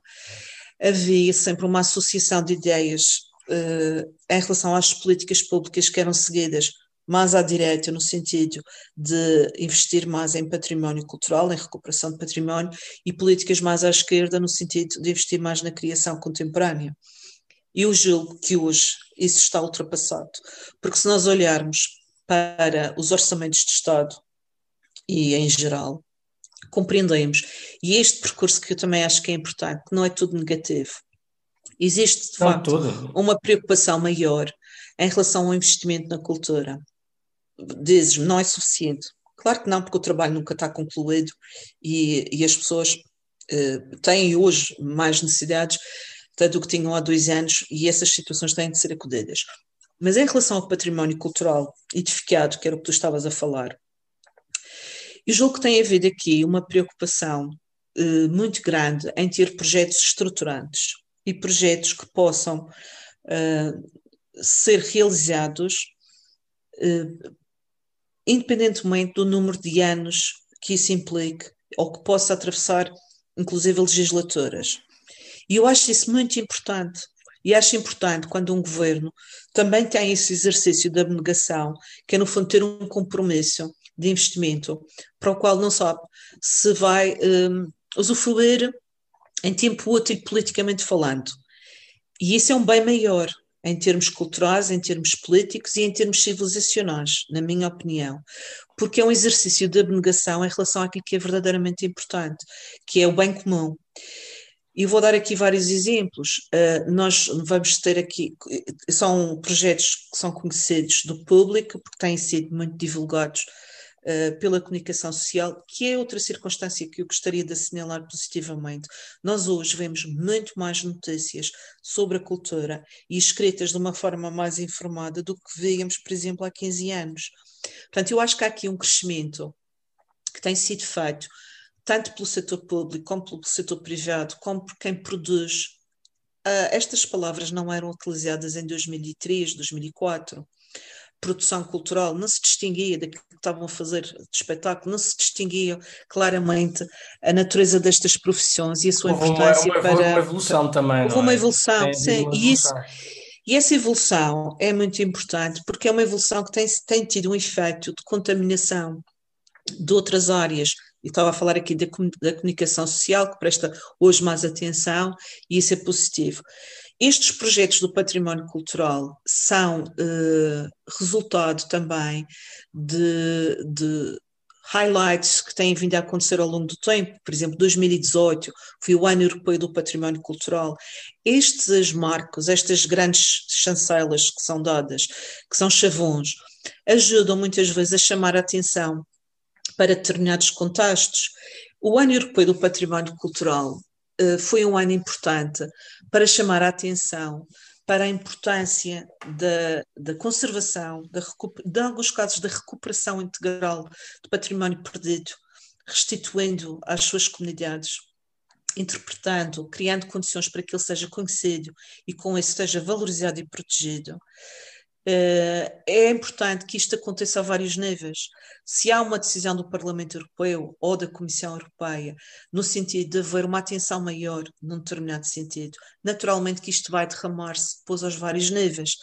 havia sempre uma associação de ideias uh, em relação às políticas públicas que eram seguidas mais à direita, no sentido de investir mais em património cultural, em recuperação de património, e políticas mais à esquerda, no sentido de investir mais na criação contemporânea. E eu julgo que hoje isso está ultrapassado, porque se nós olharmos para os orçamentos de Estado e em geral, compreendemos, e este percurso que eu também acho que é importante, não é tudo negativo. Existe, de não facto, tudo. uma preocupação maior em relação ao investimento na cultura. Dizes, não é suficiente. Claro que não, porque o trabalho nunca está concluído e, e as pessoas eh, têm hoje mais necessidades do que tinham há dois anos e essas situações têm de ser acudidas. Mas em relação ao património cultural edificado, que era o que tu estavas a falar, eu julgo que tem havido aqui uma preocupação eh, muito grande em ter projetos estruturantes e projetos que possam eh, ser realizados independentemente do número de anos que isso implique ou que possa atravessar, inclusive, legislaturas. E eu acho isso muito importante. E acho importante quando um governo também tem esse exercício de abnegação, que é, no fundo, ter um compromisso de investimento, para o qual não sabe se vai um, usufruir em tempo útil politicamente falando. E isso é um bem maior em termos culturais, em termos políticos e em termos civilizacionais, na minha opinião, porque é um exercício de abnegação em relação àquilo que é verdadeiramente importante, que é o bem comum. E vou dar aqui vários exemplos. Uh, nós vamos ter aqui, são projetos que são conhecidos do público, porque têm sido muito divulgados uh, pela comunicação social, que é outra circunstância que eu gostaria de assinalar positivamente. Nós hoje vemos muito mais notícias sobre a cultura e escritas de uma forma mais informada do que víamos, por exemplo, há 15 anos. Portanto, eu acho que há aqui um crescimento que tem sido feito tanto pelo setor público como pelo setor privado, como por quem produz. Uh, estas palavras não eram utilizadas em 2003, 2004. Produção cultural não se distinguia daquilo que estavam a fazer de espetáculo, não se distinguia claramente a natureza destas profissões e a sua houve importância uma, uma, para. uma evolução também. Houve uma é? evolução, sim. Uma e, isso, e essa evolução é muito importante porque é uma evolução que tem, tem tido um efeito de contaminação de outras áreas e estava a falar aqui da, da comunicação social, que presta hoje mais atenção, e isso é positivo. Estes projetos do património cultural são eh, resultado também de, de, highlights que têm vindo a acontecer ao longo do tempo. Por exemplo, 2018 foi o ano europeu do património cultural. Estes marcos, estas grandes chancelas que são dadas, que são chavões, ajudam muitas vezes a chamar a atenção para determinados contextos. O Ano Europeu do Património Cultural foi um ano importante para chamar a atenção para a importância da, da conservação, da, de alguns casos da recuperação integral do património perdido, restituindo às suas comunidades, interpretando, criando condições para que ele seja conhecido e com isso seja valorizado e protegido. Eh, é importante que isto aconteça a vários níveis. Se há uma decisão do Parlamento Europeu ou da Comissão Europeia no sentido de haver uma atenção maior num determinado sentido, naturalmente que isto vai derramar-se depois aos vários níveis.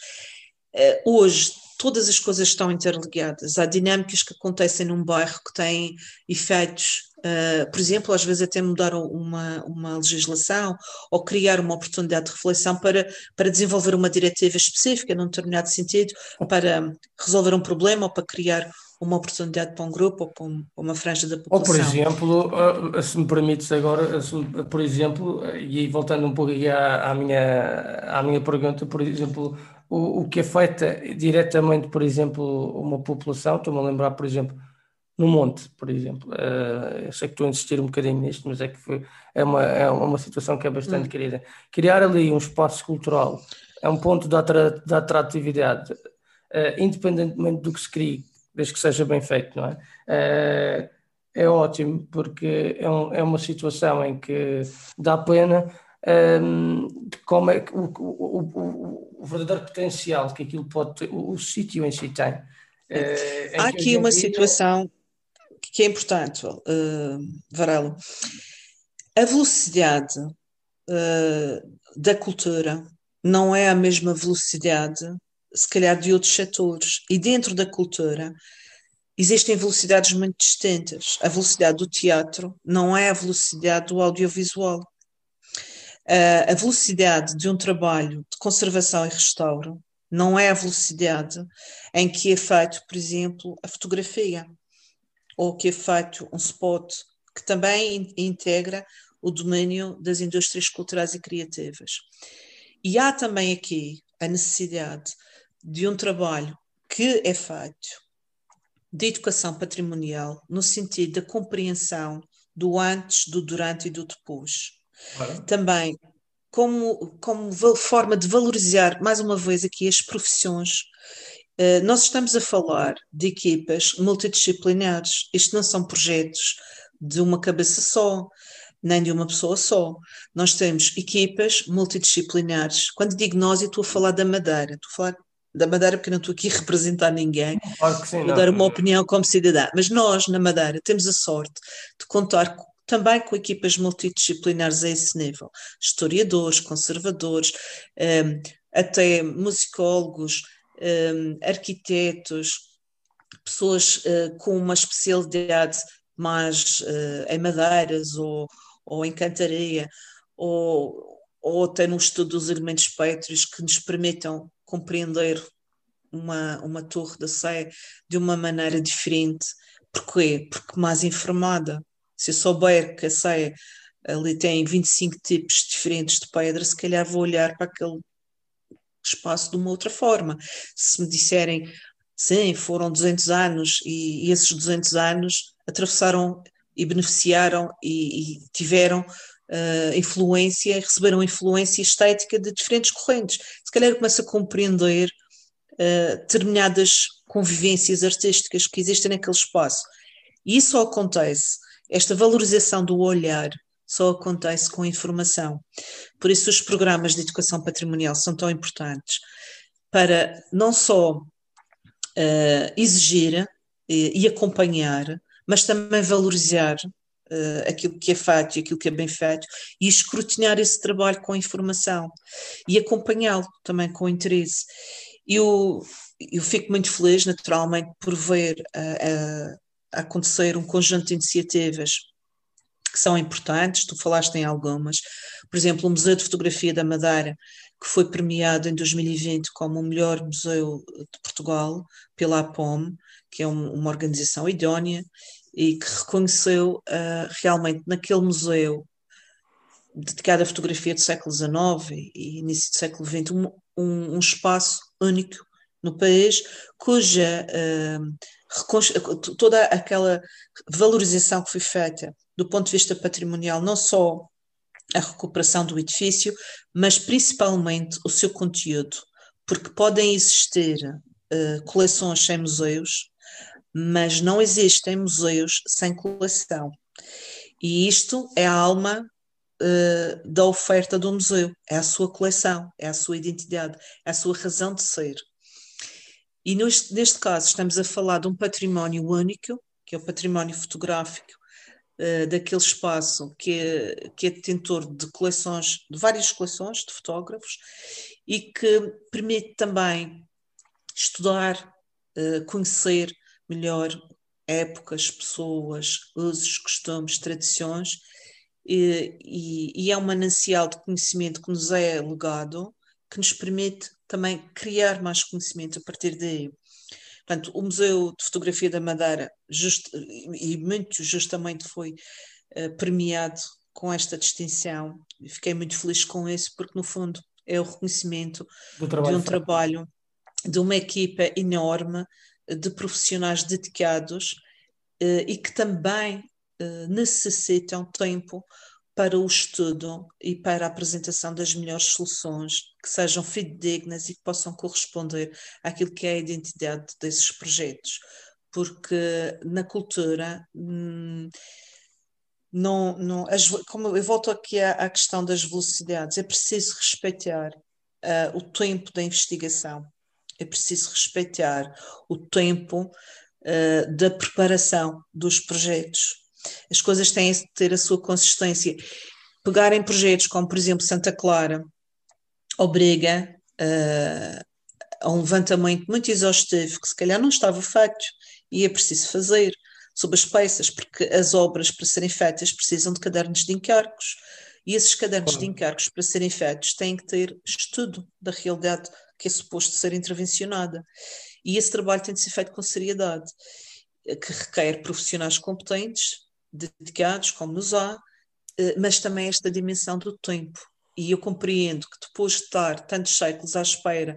Eh, hoje, todas as coisas estão interligadas. Há dinâmicas que acontecem num bairro que têm efeitos Uh, por exemplo, às vezes até mudar uma, uma legislação ou criar uma oportunidade de reflexão para, para desenvolver uma diretiva específica num determinado sentido, para resolver um problema ou para criar uma oportunidade para um grupo ou para, um, uma franja da população. Ou, por exemplo, uh, se me permites agora, por exemplo, e voltando um pouco à, à, minha, à minha pergunta, por exemplo, o, o que feito diretamente, por exemplo, uma população, estou-me a lembrar, por exemplo, no monte, por exemplo. Uh, eu sei que estou a insistir um bocadinho nisto, mas é que foi, é, uma, é uma situação que é bastante hum. querida. Criar ali um espaço cultural é um ponto da, atratividade, uh, independentemente do que se crie, desde que seja bem feito, não é? Uh, é ótimo, porque é, um, é, uma situação em que dá pena um, de como é que o, o, o, o, verdadeiro potencial que aquilo pode ter, o, sítio em si tem. Uh, Há aqui uma dia... situação que é importante, uh. A velocidade uh, da cultura não é a mesma velocidade, se calhar, de outros setores. E dentro da cultura existem velocidades muito distintas. A velocidade do teatro não é a velocidade do audiovisual. Uh, a velocidade de um trabalho de conservação e restauro não é a velocidade em que é feito, por exemplo, a fotografia, ou que é feito um spot, que também in integra o domínio das indústrias culturais e criativas. E há também aqui a necessidade de um trabalho que é feito de educação patrimonial no sentido da compreensão do antes, do durante e do depois. Claro. Também como, como forma de valorizar, mais uma vez aqui, as profissões. Uh, nós estamos a falar de equipas multidisciplinares. Isto não são projetos de uma cabeça só, nem de uma pessoa só. Nós temos equipas multidisciplinares. Quando digo nós, eu estou a falar da Madeira. Estou a falar da Madeira, porque não estou aqui a representar ninguém, claro que sim, vou não. dar uma opinião como cidadã. Mas nós, na Madeira, temos a sorte de contar também com equipas multidisciplinares a esse nível. Historiadores, conservadores, um, até musicólogos, um, arquitetos, pessoas uh, com uma especialidade mais uh, em madeiras ou, ou em cantaria, ou, ou até no estudo dos elementos pétreos que nos permitam compreender uma, uma torre da Sé de uma maneira diferente. Porquê? Porque mais informada. Se eu souber que a Sé ali tem 25 tipos diferentes de pedra, se calhar vou olhar para aquele espaço de uma outra forma. Se me disserem, sim, foram 200 anos e, e esses 200 anos atravessaram e beneficiaram e, e tiveram uh, influência, receberam influência estética de diferentes correntes. Se calhar eu começo a compreender uh, determinadas convivências artísticas que existem naquele espaço. E isso acontece, esta valorização do olhar só acontece com informação. Por isso os programas de educação patrimonial são tão importantes para não só uh, exigir e, e acompanhar, mas também valorizar uh, aquilo que é feito e aquilo que é bem feito e escrutinar esse trabalho com informação e acompanhá-lo também com interesse. Eu, eu fico muito feliz, naturalmente, por ver acontecer um conjunto de iniciativas que são importantes, tu falaste em algumas, por exemplo, o Museu de Fotografia da Madeira, que foi premiado em 2020 como o melhor museu de Portugal pela APOM, que é um, uma organização idónea e que reconheceu uh, realmente naquele museu dedicado à fotografia do século XIX e início do século XX um, um, um espaço único no país cuja uh, toda aquela valorização que foi feita do ponto de vista patrimonial, não só a recuperação do edifício, mas principalmente o seu conteúdo, porque podem existir uh, coleções sem museus, mas não existem museus sem coleção. E isto é a alma uh, da oferta do museu, é a sua coleção, é a sua identidade, é a sua razão de ser. E neste caso estamos a falar de um património único, que é o património fotográfico uh, daquele espaço que é, que é detentor de coleções, de várias coleções de fotógrafos, e que permite também estudar, uh, conhecer melhor épocas, pessoas, usos, costumes, tradições, e, e, e é um manancial de conhecimento que nos é legado, que nos permite também criar mais conhecimento a partir daí. Portanto, o Museu de Fotografia da Madeira, just, e muito justamente foi uh, premiado com esta distinção, fiquei muito feliz com isso, porque no fundo é o reconhecimento de um trabalho de uma equipa enorme de profissionais dedicados uh, e que também uh, necessitam tempo para o estudo e para a apresentação das melhores soluções que sejam fidedignas e que possam corresponder àquilo que é a identidade desses projetos. Porque na cultura, hum, não, não, as, como eu volto aqui à, à, questão das velocidades, é preciso respeitar uh, o tempo da investigação, é preciso respeitar o tempo uh, da preparação dos projetos as coisas têm de ter a sua consistência. Pegar em projetos como, por exemplo, Santa Clara, obriga uh, a um levantamento muito exaustivo que se calhar não estava feito e é preciso fazer sobre as peças, porque as obras para serem feitas precisam de cadernos de encargos. E esses cadernos de encargos para serem feitos têm que ter estudo da realidade que é suposto ser intervencionada. E esse trabalho tem de ser feito com seriedade que requer profissionais competentes dedicados, como nos há, eh, mas também esta dimensão do tempo. E eu compreendo que depois de estar tantos séculos à espera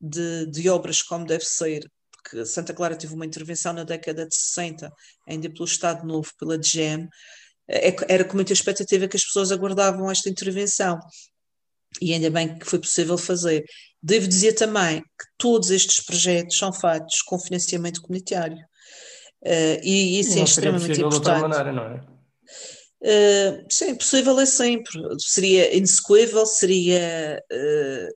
de, de obras como deve ser, porque Santa Clara teve uma intervenção na década de 60, ainda pelo Estado Novo, pela DGM, eh, é era com muita expectativa que as pessoas aguardavam esta intervenção. E ainda bem que foi possível fazer. Devo dizer também que todos estes projetos são feitos com financiamento comunitário. Uh, e isso é extremamente importante. Maneira, não é? Uh, sim, possível é sempre. Seria inexecuível, seria uh,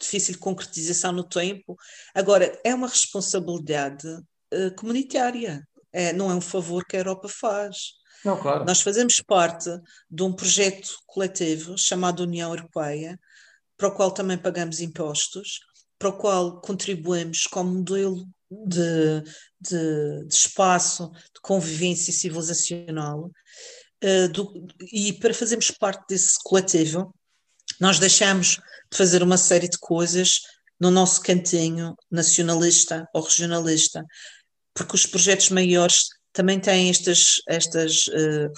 difícil de concretização no tempo. Agora, é uma responsabilidade uh, comunitária, é, não é um favor que a Europa faz. Não, claro. Nós fazemos parte de um projeto coletivo chamado União Europeia, para o qual também pagamos impostos, para o qual contribuímos como modelo de, de, de espaço de convivência civilizacional. Uh, do, e para fazermos parte desse coletivo, nós deixamos de fazer uma série de coisas no nosso cantinho nacionalista ou regionalista, porque os projetos maiores também têm estas, estas uh,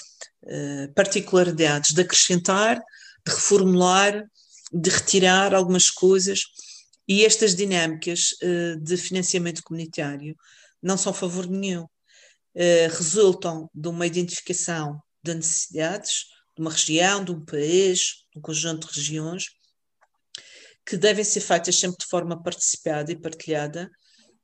uh, particularidades de acrescentar, de reformular, de retirar algumas coisas e estas dinâmicas uh, de financiamento comunitário não são favor nenhum. Uh, resultam de uma identificação de necessidades de uma região, de um país, de um conjunto de regiões, que devem ser feitas sempre de forma participada e partilhada,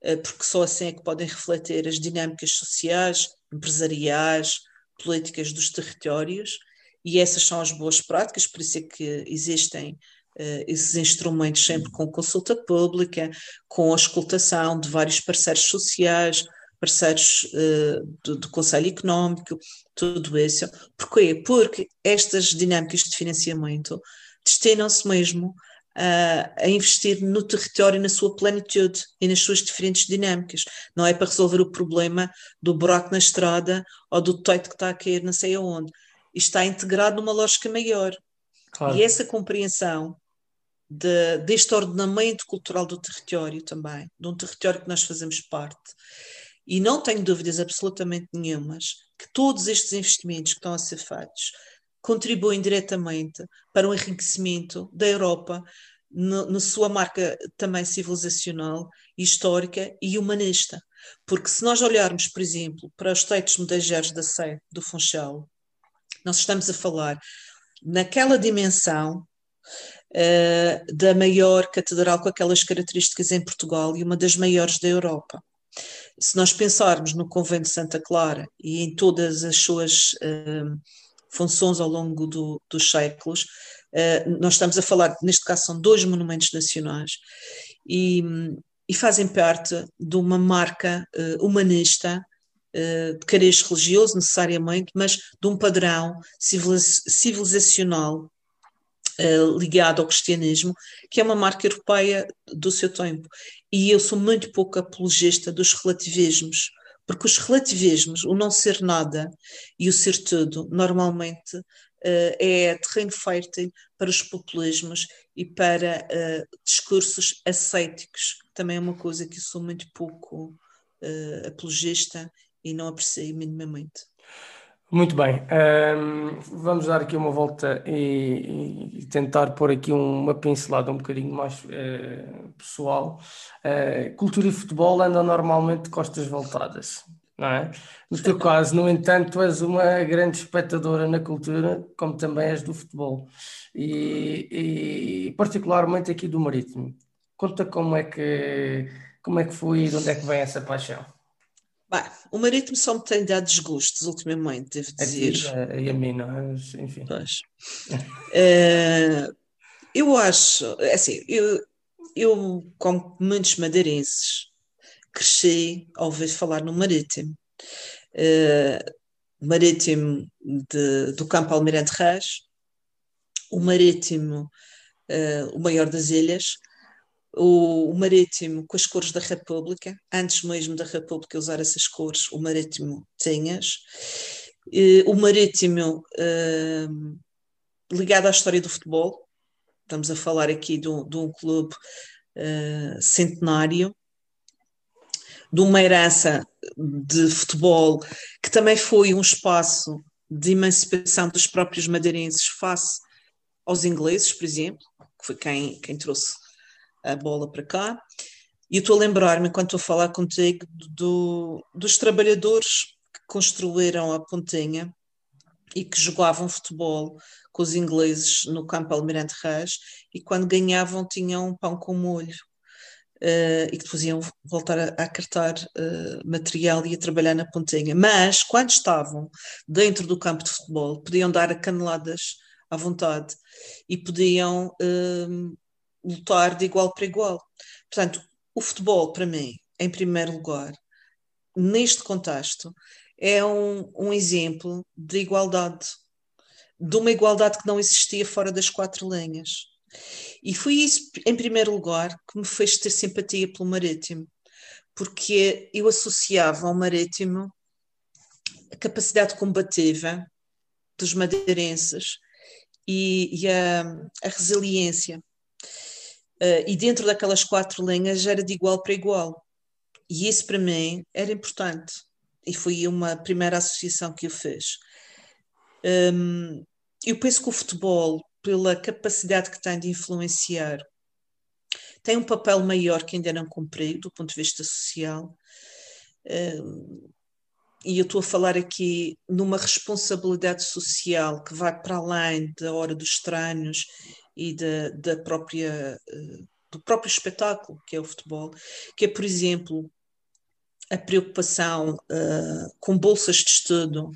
uh, porque só assim é que podem refletir as dinâmicas sociais, empresariais, políticas dos territórios, e essas são as boas práticas, por isso é que existem esses instrumentos sempre com consulta pública, com a escutação de vários parceiros sociais, parceiros uh, do, do, Conselho Económico, tudo isso. Porquê? Porque estas dinâmicas de financiamento destinam-se mesmo a, a investir no território na sua plenitude e nas suas diferentes dinâmicas. Não é para resolver o problema do buraco na estrada ou do teto que está a cair não sei aonde. Está integrado numa lógica maior. Claro. E essa compreensão de, deste ordenamento cultural do território também, de um território que nós fazemos parte. E não tenho dúvidas absolutamente nenhumas que todos estes investimentos que estão a ser feitos contribuem diretamente para o enriquecimento da Europa na sua marca também civilizacional, histórica e humanista. Porque se nós olharmos, por exemplo, para os textos medageiros da Sé, do Funchal, nós estamos a falar naquela dimensão uh, da maior catedral com aquelas características em Portugal e uma das maiores da Europa. Se nós pensarmos no Convento de Santa Clara e em todas as suas uh, funções ao longo do, dos séculos, uh, nós estamos a falar, neste caso são dois monumentos nacionais, e, e fazem parte de uma marca humanista de cariz religioso necessariamente, mas de um padrão civilizacional uh, ligado ao cristianismo, que é uma marca europeia do seu tempo. E eu sou muito pouco apologista dos relativismos, porque os relativismos, o não ser nada e o ser tudo, normalmente uh, é terreno fértil para os populismos e para uh, discursos ascéticos, também é uma coisa que eu sou muito pouco apologista e não aprecio minimamente. Muito bem, um, vamos dar aqui uma volta e, e, tentar pôr aqui uma pincelada um bocadinho mais uh, pessoal. Uh, cultura e futebol andam normalmente de costas voltadas. não é? No teu caso, no entanto, és uma grande espectadora na cultura, como também és do futebol, e, e particularmente aqui do Marítimo. Conta como é que como é que foi e de onde é que vem essa paixão? Bem, o Marítimo só me tem dado desgostos ultimamente, devo dizer. e a mim, não é? Enfim. Pois. uh, [laughs] eu acho, é assim, eu, eu, como muitos madeirenses, cresci ao ouvir falar no Marítimo. Uh, marítimo de, do Campo Almirante Reis, o Marítimo, uh, o maior das ilhas, o, o, Marítimo com as cores da República, antes mesmo da República usar essas cores, o Marítimo tinhas, uh, o Marítimo ligado à história do futebol, estamos a falar aqui de um, de um clube centenário, de uma herança de futebol que também foi um espaço de emancipação dos próprios madeirenses face aos ingleses, por exemplo, que foi quem, quem trouxe a bola para cá. E estou a lembrar-me, enquanto estou a falar contigo, do, dos trabalhadores que construíram a pontinha e que jogavam futebol com os ingleses no campo Almirante Reis e quando ganhavam tinham um pão com molho uh, e que depois iam voltar a, a acartar uh, material e a trabalhar na pontinha. Mas, quando estavam dentro do campo de futebol, podiam dar caneladas à vontade e podiam uh, lutar de igual para igual. Portanto, o futebol, para mim, em primeiro lugar, neste contexto, é um, um exemplo de igualdade, de uma igualdade que não existia fora das quatro linhas. E foi isso, em primeiro lugar, que me fez ter simpatia pelo Marítimo, porque eu associava ao Marítimo a capacidade combativa dos madeirenses e, e a, a, resiliência. Uh, e dentro daquelas quatro linhas era de igual para igual. E isso para mim era importante. E foi uma primeira associação que eu fiz. Um, eu penso que o futebol pela capacidade que tem de influenciar, tem um papel maior que ainda não cumpriu do ponto de vista social. E eu estou a falar aqui numa responsabilidade social que vai para além da hora dos estranhos e da, da própria, eh, do próprio espetáculo que é o futebol, que é, por exemplo, a preocupação uh, com bolsas de estudo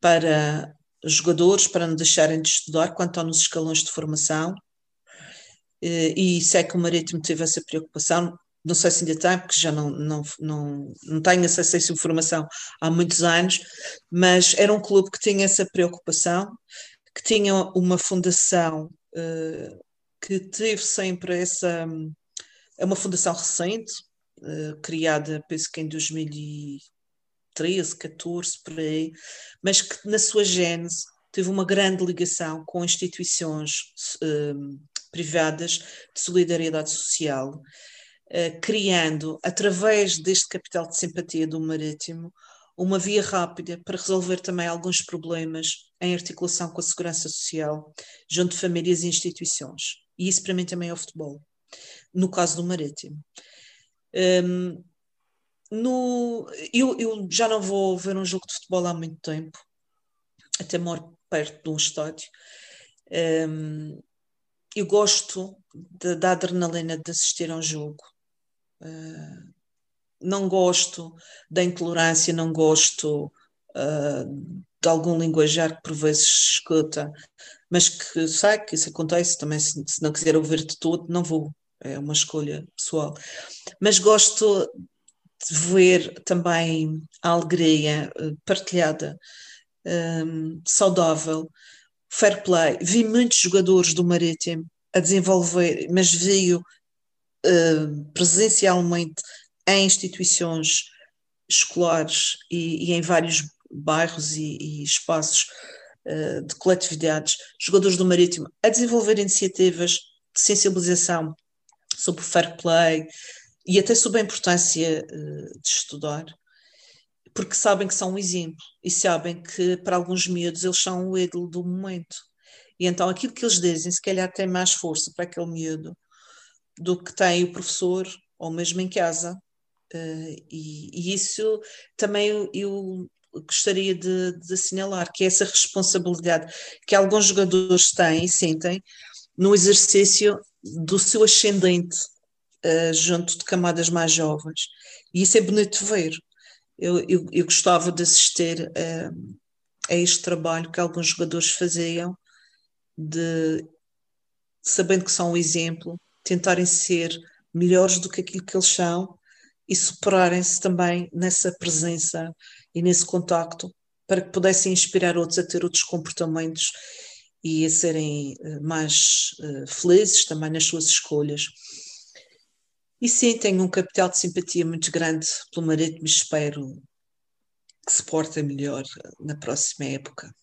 para jogadores para não deixarem de estudar quando estão nos escalões de formação. Eh, e sei que o Marítimo teve essa preocupação, não sei se ainda tem, porque já não, não, não, não tenho acesso a essa informação há muitos anos, mas era um clube que tinha essa preocupação, que tinha uma fundação uh, que teve sempre essa. É uma fundação recente, uh, criada, penso que em 2000 13, 14, por aí, mas que na sua gênese teve uma grande ligação com instituições uh, privadas de solidariedade social, uh, criando, através deste capital de simpatia do Marítimo, uma via rápida para resolver também alguns problemas em articulação com a segurança social, junto de famílias e instituições. E isso para mim também é o futebol, no caso do Marítimo. Um, no, eu, eu já não vou ver um jogo de futebol há muito tempo, até moro perto de um estádio. Um, eu gosto da adrenalina de assistir a um jogo. Uh, não gosto da intolerância, não gosto uh, de algum linguajar que por vezes escuta, mas que sei que isso acontece também. Se, se não quiser ouvir de tudo, não vou. É uma escolha pessoal. Mas gosto de ver também a alegria eh, partilhada, um, saudável, fair play. Vi muitos jogadores do Marítimo a desenvolver, mas vi uh, presencialmente em instituições escolares e, e em vários bairros e, e espaços uh, de coletividades, jogadores do Marítimo a desenvolver iniciativas de sensibilização sobre fair play, e até sob a importância uh, de estudar, porque sabem que são um exemplo e sabem que para alguns miúdos eles são o ídolo do momento. E então aquilo que eles dizem, se calhar tem mais força para aquele miúdo do que tem o professor ou mesmo em casa. Uh, e, e, isso também eu, gostaria de, de, assinalar, que é essa responsabilidade que alguns jogadores têm e sentem no exercício do seu ascendente uh, junto de camadas mais jovens. E isso é bonito ver. Eu, eu, eu gostava de assistir uh, a este trabalho que alguns jogadores faziam, de sabendo que são um exemplo, tentarem ser melhores do que aquilo que eles são e superarem-se também nessa presença e nesse contacto para que pudessem inspirar outros a ter outros comportamentos e a serem eh, mais uh, felizes também nas suas escolhas. E sim, tenho um capital de simpatia muito grande pelo Marítimo e espero que se porte melhor na próxima época.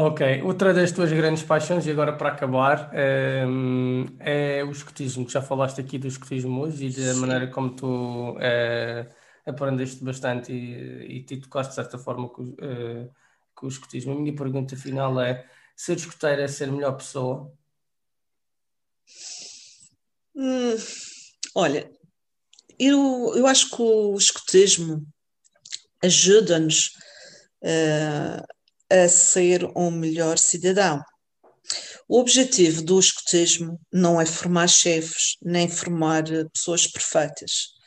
Ok, outra das tuas grandes paixões, e agora para acabar, ehm, é o escotismo. Já falaste aqui do escotismo hoje e da maneira como tu eh, aprendeste bastante e, e te tocaste de certa forma com, uh, com o escotismo. A minha pergunta final é: ser escoteiro é ser melhor pessoa? Hum, olha, eu, eu acho que o escotismo ajuda-nos uh, a ser um melhor cidadão. O objetivo do escotismo não é formar chefes, nem formar pessoas perfeitas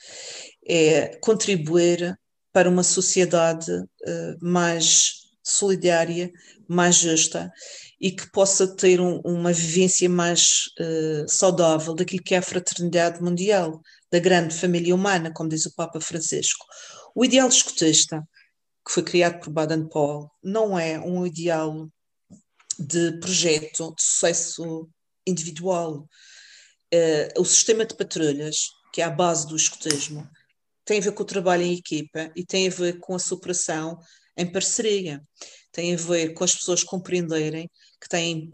é contribuir para uma sociedade uh, mais solidária, mais justa e que possa ter um, uma vivência mais uh, saudável daquilo que é a fraternidade mundial, da grande família humana, como diz o Papa Francisco. O ideal escotista, que foi criado por Baden-Powell, não é um ideal de projeto de sucesso individual. Uh, o sistema de patrulhas, que é a base do escotismo, tem a ver com o trabalho em equipa e tem a ver com a superação em parceria. Tem a ver com as pessoas compreenderem que têm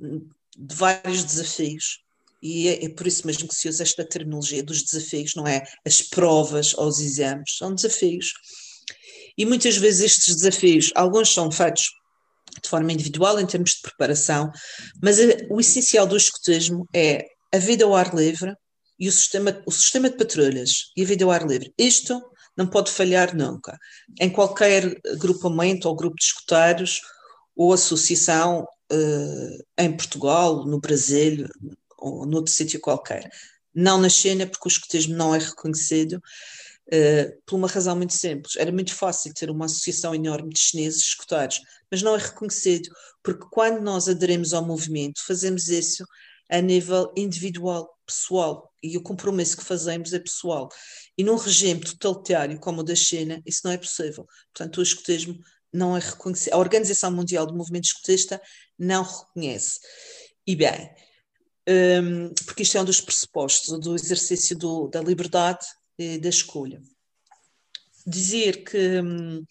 vários desafios e é, é, por isso mesmo que se usa esta terminologia dos desafios, não é as provas ou os exames, são desafios. E muitas vezes estes desafios, alguns são feitos de forma individual, em termos de preparação, mas o essencial do escotismo é a vida ao ar livre, e o sistema, o sistema de patrulhas e a vida ao ar livre. Isto não pode falhar nunca. Em qualquer grupamento ou grupo de escuteiros ou associação uh, em Portugal, no Brasil ou noutro sítio qualquer. Não na China, porque o escutismo não é reconhecido, uh, por uma razão muito simples. Era muito fácil ter uma associação enorme de chineses escuteiros, mas não é reconhecido, porque quando nós aderemos ao movimento, fazemos isso a nível individual, pessoal, e o compromisso que fazemos é pessoal. E num regime totalitário como o da China, isso não é possível. Portanto, o escotismo não é reconhecido. A Organização Mundial do Movimento Escotista não reconhece. E bem, um, porque isto é um dos pressupostos do exercício do, da liberdade da escolha. Dizer que um,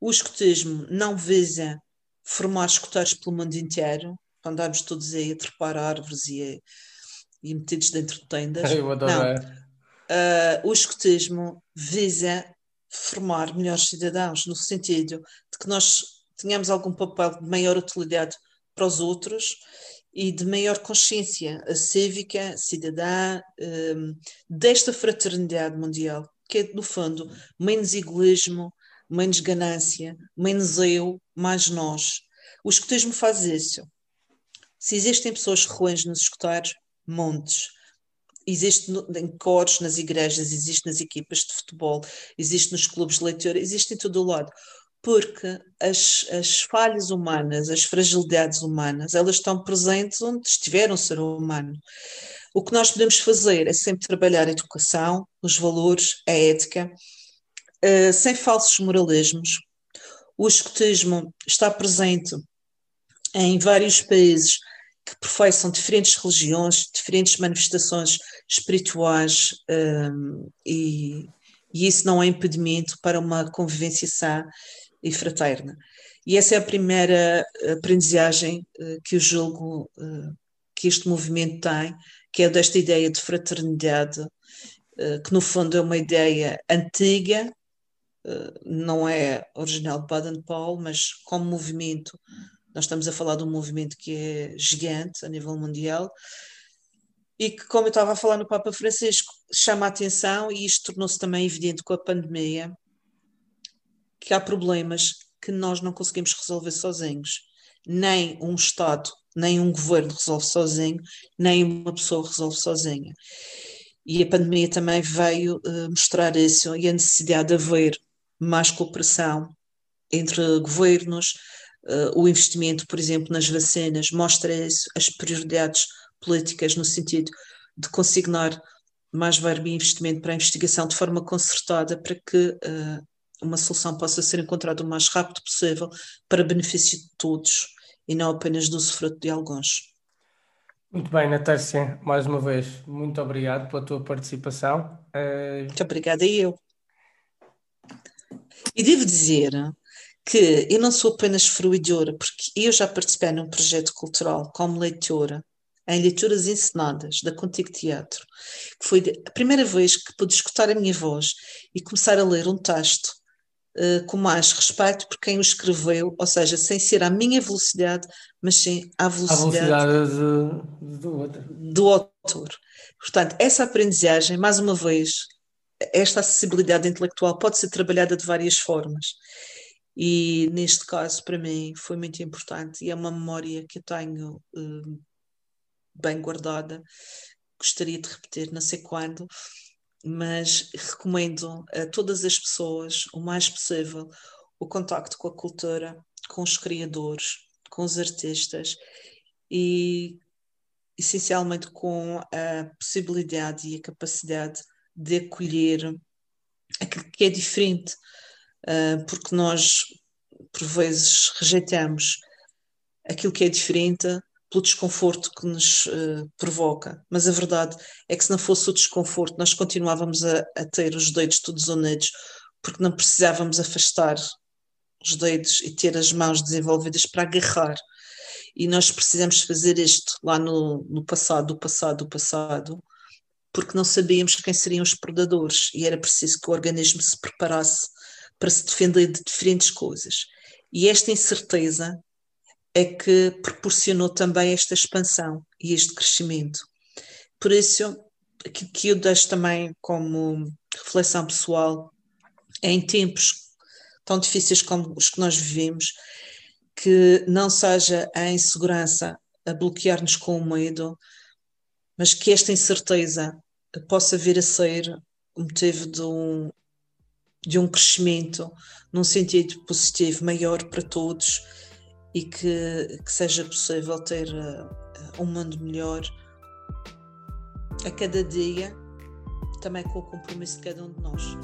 o escotismo não visa formar escoteiros pelo mundo inteiro, andarmos todos aí a trepar árvores e, e metidos dentro de tendas. [laughs] Eu adoro. Não. Uh, o escotismo visa formar melhores cidadãos, no sentido de que nós tenhamos algum papel de maior utilidade para os outros e de maior consciência cívica, cidadã, um, desta fraternidade mundial, que é, no fundo, menos egoísmo, menos ganância, menos eu, mais nós. O escotismo faz isso. Se existem pessoas ruins nos escuteiros, montes. Existe em cores nas igrejas, existe nas equipas de futebol, existe nos clubes de leitura, existe em todo o lado. Porque as, as falhas humanas, as fragilidades humanas, elas estão presentes onde estiver um ser humano. O que nós podemos fazer é sempre trabalhar a educação, os valores, a ética, uh, sem falsos moralismos. O escotismo está presente em vários países que professam diferentes religiões, diferentes manifestações espirituais um, e, e, isso não é impedimento para uma convivência sã e fraterna. E essa é a primeira aprendizagem uh, que eu julgo uh, que este movimento tem, que é desta ideia de fraternidade, que no fundo é uma ideia antiga, não é original de Baden-Powell, mas como movimento nós estamos a falar de um movimento que é gigante a nível mundial e que, como eu estava a falar no Papa Francisco, chama a atenção, e isto tornou-se também evidente com a pandemia, que há problemas que nós não conseguimos resolver sozinhos. Nem um Estado, nem um governo resolve sozinho, nem uma pessoa resolve sozinha. E a pandemia também veio uh, mostrar isso e a necessidade de haver mais cooperação entre governos, uh, o investimento, por exemplo, nas vacinas mostra isso, as prioridades políticas no sentido de consignar mais verba e investimento para a investigação de forma concertada para que uh, uma solução possa ser encontrada o mais rápido possível para benefício de todos e não apenas do sofrimento de alguns. Muito bem, Natácia, mais uma vez, muito obrigado pela tua participação. Uh... Muito obrigada eu. E devo dizer que eu não sou apenas fruidora, porque eu já participei num projeto cultural como leitora, em leituras ensinadas da Contigo Teatro, que foi a primeira vez que pude escutar a minha voz e começar a ler um texto uh, com mais respeito por quem o escreveu, ou seja, sem ser à minha velocidade, mas sim à velocidade, a velocidade de, do, outro. do autor. Portanto, essa aprendizagem, mais uma vez, esta acessibilidade intelectual pode ser trabalhada de várias formas. E neste caso, para mim, foi muito importante e é uma memória que eu tenho uh, bem guardada. Gostaria de repetir, não sei quando, mas recomendo a todas as pessoas, o mais possível, o contacto com a cultura, com os criadores, com os artistas e essencialmente com a possibilidade e a capacidade de acolher aquilo que é diferente, ah, porque nós por vezes rejeitamos aquilo que é diferente pelo desconforto que nos uh, provoca. Mas a verdade é que se não fosse o desconforto, nós continuávamos a, a, ter os dedos todos unidos, porque não precisávamos afastar os dedos e ter as mãos desenvolvidas para agarrar. E nós precisamos fazer isto lá no, no passado, do passado, do passado, porque não sabíamos quem seriam os predadores e era preciso que o organismo se preparasse para se defender de diferentes coisas. E esta incerteza é que proporcionou também esta expansão e este crescimento. Por isso, aquilo que eu deixo também como reflexão pessoal é em tempos tão difíceis como os que nós vivemos, que não seja a insegurança a bloquear-nos com o medo, mas que esta incerteza possa vir a ser o motivo de um, de um crescimento num sentido positivo maior para todos e que, que seja possível ter uh, um mundo melhor a cada dia, também com o compromisso de cada um de nós.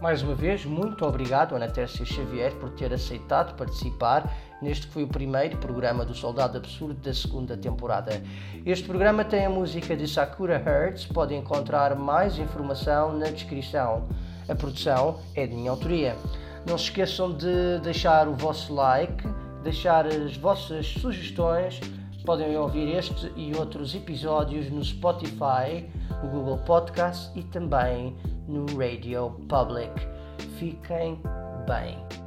Mais uma vez, muito obrigado, Ana Tércia Xavier, por ter aceitado participar neste que foi o primeiro programa do Soldado Absurdo da segunda temporada. Este programa tem a música de Sakura Hertz, podem encontrar mais informação na descrição. A produção é de minha autoria. Não se esqueçam de deixar o vosso like, deixar as vossas sugestões. Podem ouvir este e outros episódios no Spotify, no Google Podcast e também no Radio Public. Fiquem bem.